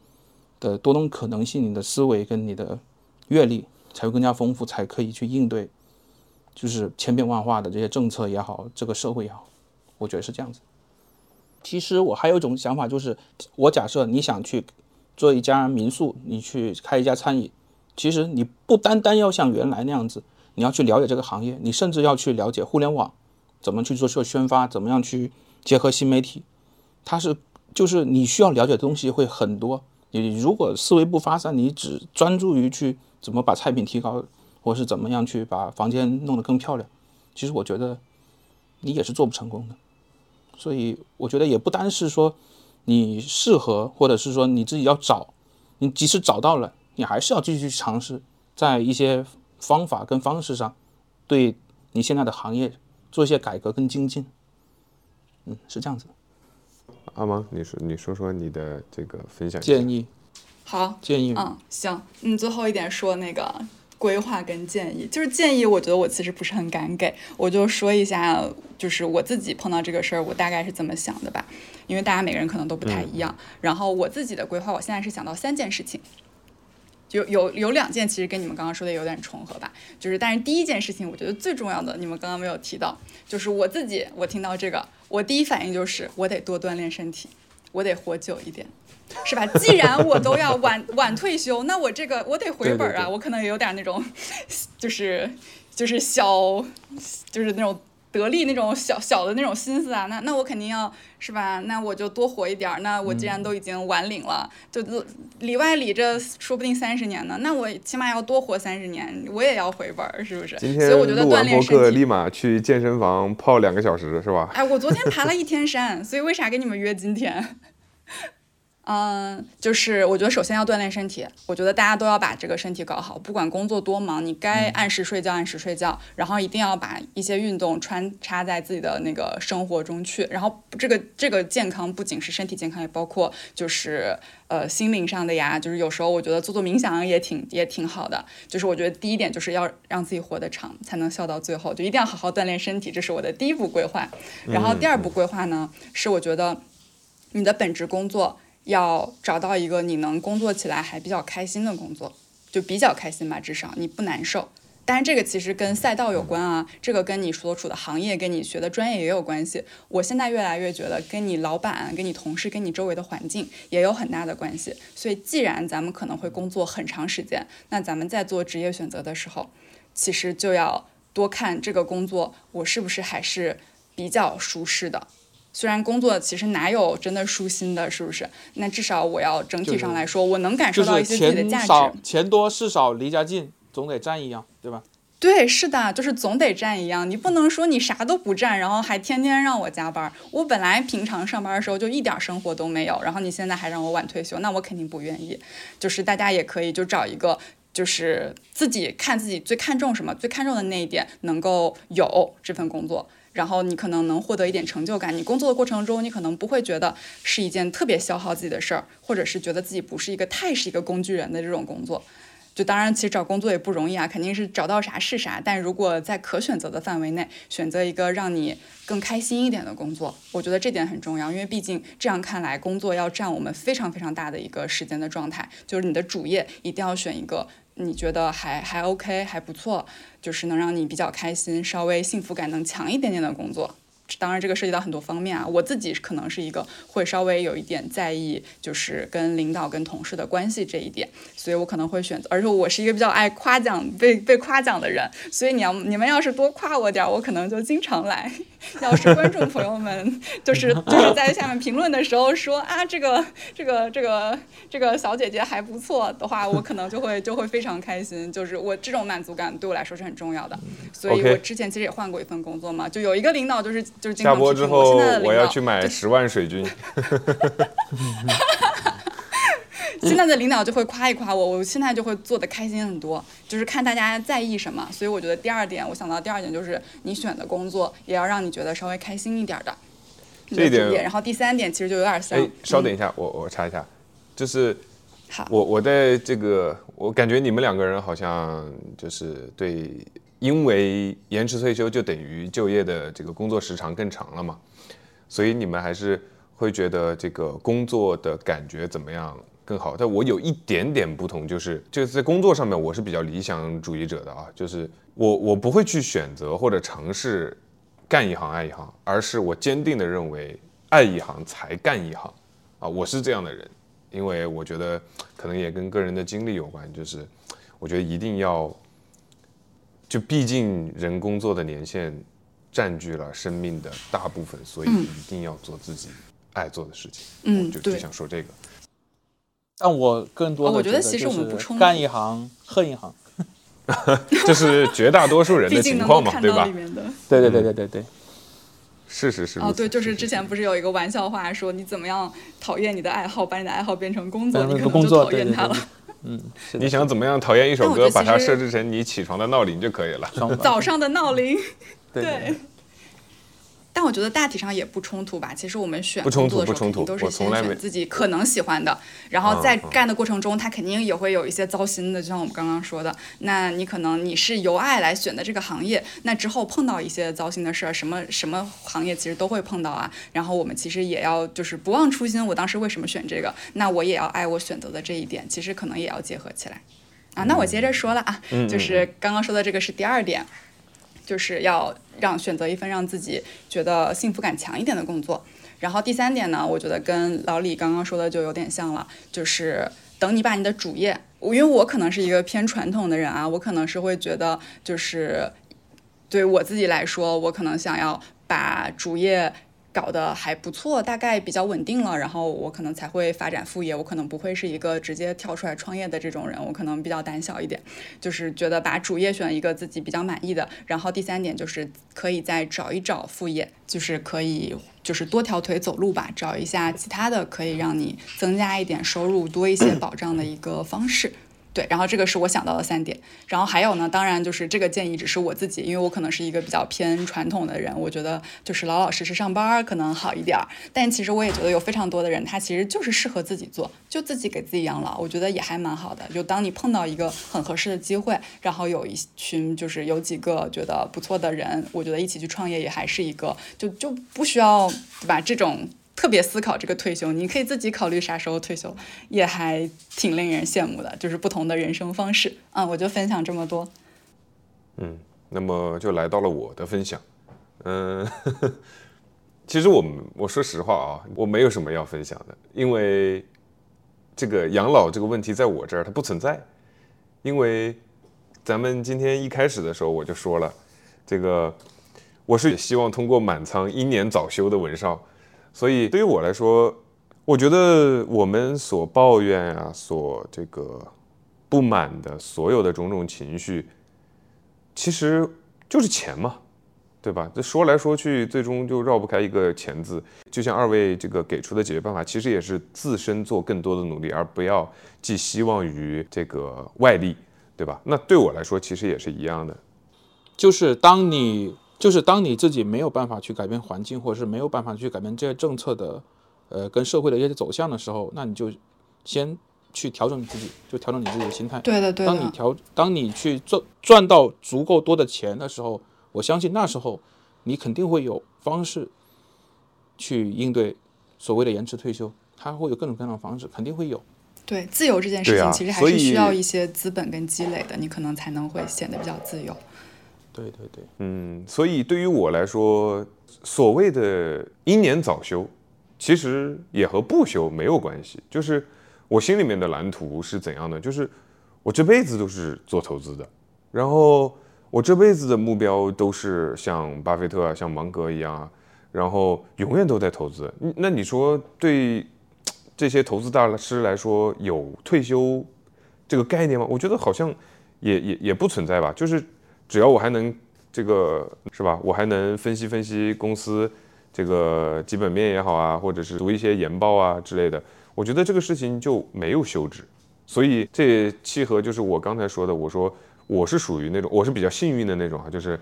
Speaker 2: 的多种可能性，你的思维跟你的阅历才会更加丰富，才可以去应对，就是千变万化的这些政策也好，这个社会也好，我觉得是这样子。其实我还有一种想法，就是我假设你想去做一家民宿，你去开一家餐饮，其实你不单单要像原来那样子，你要去了解这个行业，你甚至要去了解互联网怎么去做做宣发，怎么样去结合新媒体，它是就是你需要了解的东西会很多。你如果思维不发散，你只专注于去怎么把菜品提高，或是怎么样去把房间弄得更漂亮，其实我觉得你也是做不成功的。所以我觉得也不单是说你适合，或者是说你自己要找，你即使找到了，你还是要继续去尝试，在一些方法跟方式上，对你现在的行业做一些改革跟精进。嗯，是这样子。
Speaker 1: 阿芒，你说你说说你的这个分享
Speaker 2: 建议。
Speaker 3: 好，
Speaker 2: 建议。
Speaker 3: 嗯，行。嗯，最后一点说那个。规划跟建议，就是建议，我觉得我其实不是很敢给，我就说一下，就是我自己碰到这个事儿，我大概是怎么想的吧，因为大家每个人可能都不太一样。然后我自己的规划，我现在是想到三件事情，就有有两件其实跟你们刚刚说的有点重合吧，就是但是第一件事情，我觉得最重要的，你们刚刚没有提到，就是我自己，我听到这个，我第一反应就是我得多锻炼身体，我得活久一点。是吧？既然我都要晚晚退休，那我这个我得回本啊！我可能也有点那种，就是就是小，就是那种得力那种小小的那种心思啊。那那我肯定要是吧？那我就多活一点。那我既然都已经晚领了，就里外里这说不定三十年呢。那我起码要多活三十年，我也要回本，是不是？
Speaker 1: 今天录完播客立马去健身房泡两个小时，是吧？
Speaker 3: 哎，我昨天爬了一天山，所以为啥跟你们约今天？嗯，就是我觉得首先要锻炼身体，我觉得大家都要把这个身体搞好，不管工作多忙，你该按时睡觉按时睡觉，然后一定要把一些运动穿插在自己的那个生活中去，然后这个这个健康不仅是身体健康，也包括就是呃心灵上的呀，就是有时候我觉得做做冥想也挺也挺好的，就是我觉得第一点就是要让自己活得长，才能笑到最后，就一定要好好锻炼身体，这是我的第一步规划，然后第二步规划呢是我觉得你的本职工作。要找到一个你能工作起来还比较开心的工作，就比较开心吧，至少你不难受。当然，这个其实跟赛道有关啊，这个跟你所处的行业、跟你学的专业也有关系。我现在越来越觉得，跟你老板、跟你同事、跟你周围的环境也有很大的关系。所以，既然咱们可能会工作很长时间，那咱们在做职业选择的时候，其实就要多看这个工作我是不是还是比较舒适的。虽然工作其实哪有真的舒心的，是不是？那至少我要整体上来说，我能感受到一些自己的价值。钱
Speaker 2: 少钱多事少离家近，总得占一样，对吧？
Speaker 3: 对，是的，就是总得占一样。你不能说你啥都不占，然后还天天让我加班。我本来平常上班的时候就一点生活都没有，然后你现在还让我晚退休，那我肯定不愿意。就是大家也可以就找一个，就是自己看自己最看重什么，最看重的那一点能够有这份工作。然后你可能能获得一点成就感。你工作的过程中，你可能不会觉得是一件特别消耗自己的事儿，或者是觉得自己不是一个太是一个工具人的这种工作。就当然，其实找工作也不容易啊，肯定是找到啥是啥。但如果在可选择的范围内，选择一个让你更开心一点的工作，我觉得这点很重要。因为毕竟这样看来，工作要占我们非常非常大的一个时间的状态。就是你的主业一定要选一个你觉得还还 OK 还不错，就是能让你比较开心、稍微幸福感能强一点点的工作。当然，这个涉及到很多方面啊。我自己可能是一个会稍微有一点在意，就是跟领导、跟同事的关系这一点，所以我可能会选择。而且我是一个比较爱夸奖、被被夸奖的人，所以你要你们要是多夸我点儿，我可能就经常来。要是观众朋友们就是就是在下面评论的时候说啊，这个这个这个这个小姐姐还不错的话，我可能就会就会非常开心。就是我这种满足感对我来说是很重要的。所以我之前其实也换过一份工作嘛，就有一个领导就是。
Speaker 1: 下播之后，我要去买十万水军。
Speaker 3: 现在的领导就会夸一夸我，我现在就会做的开心很多。就是看大家在意什么，所以我觉得第二点，我想到第二点就是你选的工作也要让你觉得稍微开心一点的。
Speaker 1: 这一点。
Speaker 3: 然后第三点其实就有点像。哎，
Speaker 1: 稍等一下，我我查一下，就是
Speaker 3: 好，
Speaker 1: 我我在这个，我感觉你们两个人好像就是对。因为延迟退休就等于就业的这个工作时长更长了嘛，所以你们还是会觉得这个工作的感觉怎么样更好？但我有一点点不同，就是就是在工作上面我是比较理想主义者的啊，就是我我不会去选择或者尝试干一行爱一行，而是我坚定的认为爱一行才干一行啊，我是这样的人，因为我觉得可能也跟个人的经历有关，就是我觉得一定要。就毕竟人工作的年限占据了生命的大部分，所以一定要做自己爱做的事情。
Speaker 3: 嗯，
Speaker 1: 就只想说这个。
Speaker 2: 但我更多的
Speaker 3: 我觉得其实我们不冲
Speaker 2: 干一行恨一行，
Speaker 1: 这是绝大多数人的 情况嘛，对吧？
Speaker 2: 对对对对对对，
Speaker 1: 事实是
Speaker 3: 哦，对，就是之前不是有一个玩笑话说，你怎么样讨厌你的爱好，把你的爱好变成工作，你可能就讨厌它了。
Speaker 2: 嗯，
Speaker 1: 你想怎么样讨厌一首歌，把它设置成你起床的闹铃就可以了。
Speaker 3: 早上的闹铃，
Speaker 2: 对。
Speaker 3: 但我觉得大体上也不冲突吧。其实我们选
Speaker 1: 工作的时候，肯定
Speaker 3: 都是先选自己可能喜欢的，然后在干的过程中，他肯定也会有一些糟心的。就像我们刚刚说的，那你可能你是由爱来选的这个行业，那之后碰到一些糟心的事儿，什么什么行业其实都会碰到啊。然后我们其实也要就是不忘初心。我当时为什么选这个？那我也要爱我选择的这一点，其实可能也要结合起来啊。那我接着说了啊，就是刚刚说的这个是第二点。就是要让选择一份让自己觉得幸福感强一点的工作，然后第三点呢，我觉得跟老李刚刚说的就有点像了，就是等你把你的主业，因为我可能是一个偏传统的人啊，我可能是会觉得，就是对我自己来说，我可能想要把主业。搞得还不错，大概比较稳定了，然后我可能才会发展副业。我可能不会是一个直接跳出来创业的这种人，我可能比较胆小一点，就是觉得把主业选一个自己比较满意的。然后第三点就是可以再找一找副业，就是可以就是多条腿走路吧，找一下其他的可以让你增加一点收入、多一些保障的一个方式。对，然后这个是我想到的三点，然后还有呢，当然就是这个建议只是我自己，因为我可能是一个比较偏传统的人，我觉得就是老老实实上班可能好一点儿。但其实我也觉得有非常多的人，他其实就是适合自己做，就自己给自己养老，我觉得也还蛮好的。就当你碰到一个很合适的机会，然后有一群就是有几个觉得不错的人，我觉得一起去创业也还是一个，就就不需要对吧？这种。特别思考这个退休，你可以自己考虑啥时候退休，也还挺令人羡慕的。就是不同的人生方式，啊，我就分享这么多。
Speaker 1: 嗯，那么就来到了我的分享。嗯，其实我们我说实话啊，我没有什么要分享的，因为这个养老这个问题在我这儿它不存在。因为咱们今天一开始的时候我就说了，这个我是希望通过满仓英年早休的文少。所以对于我来说，我觉得我们所抱怨啊，所这个不满的所有的种种情绪，其实就是钱嘛，对吧？这说来说去，最终就绕不开一个钱字。就像二位这个给出的解决办法，其实也是自身做更多的努力，而不要寄希望于这个外力，对吧？那对我来说，其实也是一样的，
Speaker 2: 就是当你。就是当你自己没有办法去改变环境，或者是没有办法去改变这些政策的，呃，跟社会的一些走向的时候，那你就先去调整你自己，就调整你自己的心态。
Speaker 3: 对的，对的，
Speaker 2: 当你调，当你去赚赚到足够多的钱的时候，我相信那时候你肯定会有方式去应对所谓的延迟退休，它会有各种各样的方式，肯定会有。
Speaker 3: 对自由这件事情，其实还是需要一些资本跟积累的，你可能才能会显得比较自由。
Speaker 2: 对对对，
Speaker 1: 嗯，所以对于我来说，所谓的英年早休，其实也和不休没有关系。就是我心里面的蓝图是怎样的？就是我这辈子都是做投资的，然后我这辈子的目标都是像巴菲特啊、像芒格一样啊，然后永远都在投资。那你说对这些投资大师来说，有退休这个概念吗？我觉得好像也也也不存在吧。就是只要我还能这个是吧，我还能分析分析公司这个基本面也好啊，或者是读一些研报啊之类的，我觉得这个事情就没有休止。所以这契合就是我刚才说的，我说我是属于那种我是比较幸运的那种哈，就是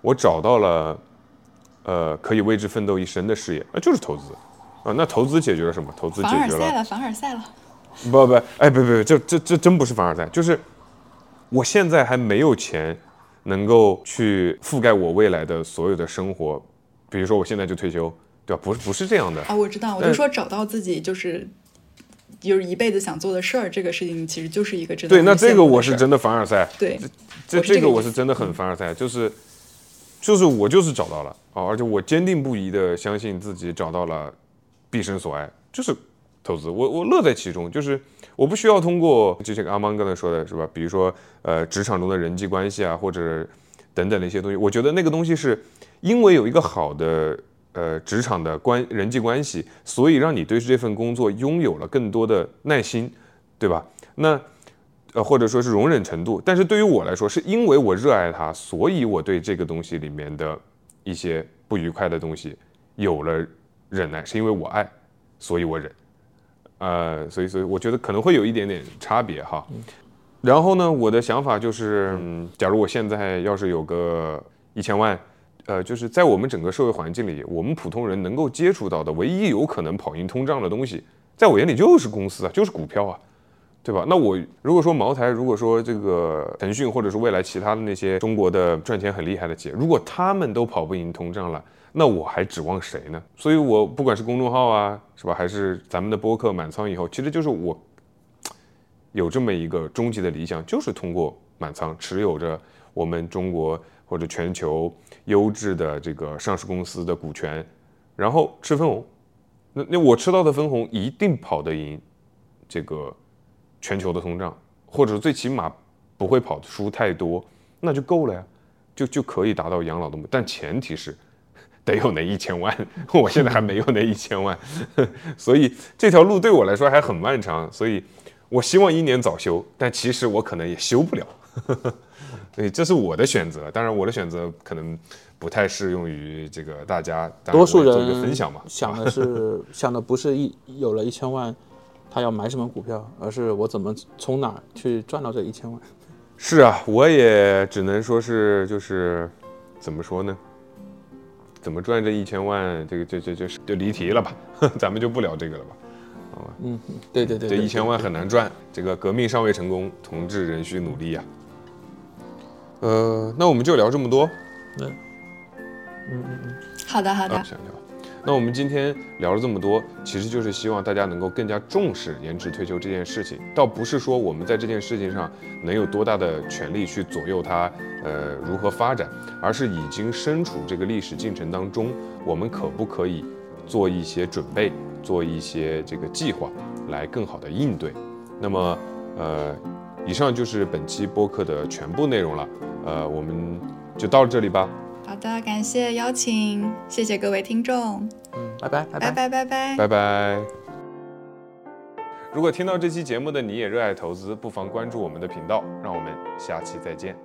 Speaker 1: 我找到了呃可以为之奋斗一生的事业，啊就是投资啊。那投资解决了什么？投资解决了
Speaker 3: 凡尔赛了，凡尔赛了。
Speaker 1: 不不，哎，不不，这这这真不是凡尔赛，就是我现在还没有钱能够去覆盖我未来的所有的生活，比如说我现在就退休，对吧？不是不是这样的，
Speaker 3: 啊，我知道，我就说找到自己就是就是一辈子想做的事儿，这个事情其实就是一个真的
Speaker 1: 对，那这个我是真的凡尔赛，
Speaker 3: 对，
Speaker 1: 这这个
Speaker 3: 我是
Speaker 1: 真的很凡尔赛，就是就是我就是找到了啊，而且我坚定不移的相信自己找到了毕生所爱，就是投资，我我乐在其中，就是我不需要通过就像阿芒刚才说的是吧，比如说呃职场中的人际关系啊，或者等等的一些东西，我觉得那个东西是因为有一个好的。呃，职场的关人际关系，所以让你对这份工作拥有了更多的耐心，对吧？那呃，或者说是容忍程度。但是对于我来说，是因为我热爱它，所以我对这个东西里面的一些不愉快的东西有了忍耐，是因为我爱，所以我忍。呃，所以所以我觉得可能会有一点点差别哈。然后呢，我的想法就是，嗯，假如我现在要是有个一千万。呃，就是在我们整个社会环境里，我们普通人能够接触到的唯一有可能跑赢通胀的东西，在我眼里就是公司啊，就是股票啊，对吧？那我如果说茅台，如果说这个腾讯，或者是未来其他的那些中国的赚钱很厉害的企业，如果他们都跑不赢通胀了，那我还指望谁呢？所以，我不管是公众号啊，是吧，还是咱们的播客满仓以后，其实就是我有这么一个终极的理想，就是通过满仓持有着我们中国或者全球优质的这个上市公司的股权，然后吃分红。那那我吃到的分红一定跑得赢这个全球的通胀，或者最起码不会跑输太多，那就够了呀，就就可以达到养老的目。但前提是得有那一千万，我现在还没有那一千万，所以这条路对我来说还很漫长。所以我希望一年早休，但其实我可能也休不了。所以，这是我的选择。当然，我的选择可能不太适用于这个大家。
Speaker 2: 多数人
Speaker 1: 分享嘛，
Speaker 2: 想的是 想的不是一有了一千万，他要买什么股票，而是我怎么从哪儿去赚到这一千万。
Speaker 1: 是啊，我也只能说是就是怎么说呢？怎么赚这一千万？这个这这这是就离题了吧？咱们就不聊这个了吧？
Speaker 2: 好吧嗯，对对对对
Speaker 1: 这一千万很难赚，这个革命尚未成功，同志仍需努力呀、呃，那我们就聊这么多。
Speaker 3: 嗯嗯嗯好的，好的
Speaker 1: 啊，，想聊。那我们今天聊了这么多，其实就是希望大家能够更加重视延迟退休这件事情。倒不是说我们在这件事情上能有多大的权利去左右它，呃，如何发展，而是已经身处这个历史进程当中，我们可不可以做一些准备，做一些这个计划，来更好的应对。那么，呃，以上就是本期播客的全部内容了。呃，我们就到这里吧。
Speaker 3: 好的，感谢邀请，谢谢各位听众，
Speaker 2: 拜拜拜
Speaker 3: 拜拜拜拜。
Speaker 1: 拜拜。如果听到这期节目的你也热爱投资，不妨关注我们的频道，让我们下期再见。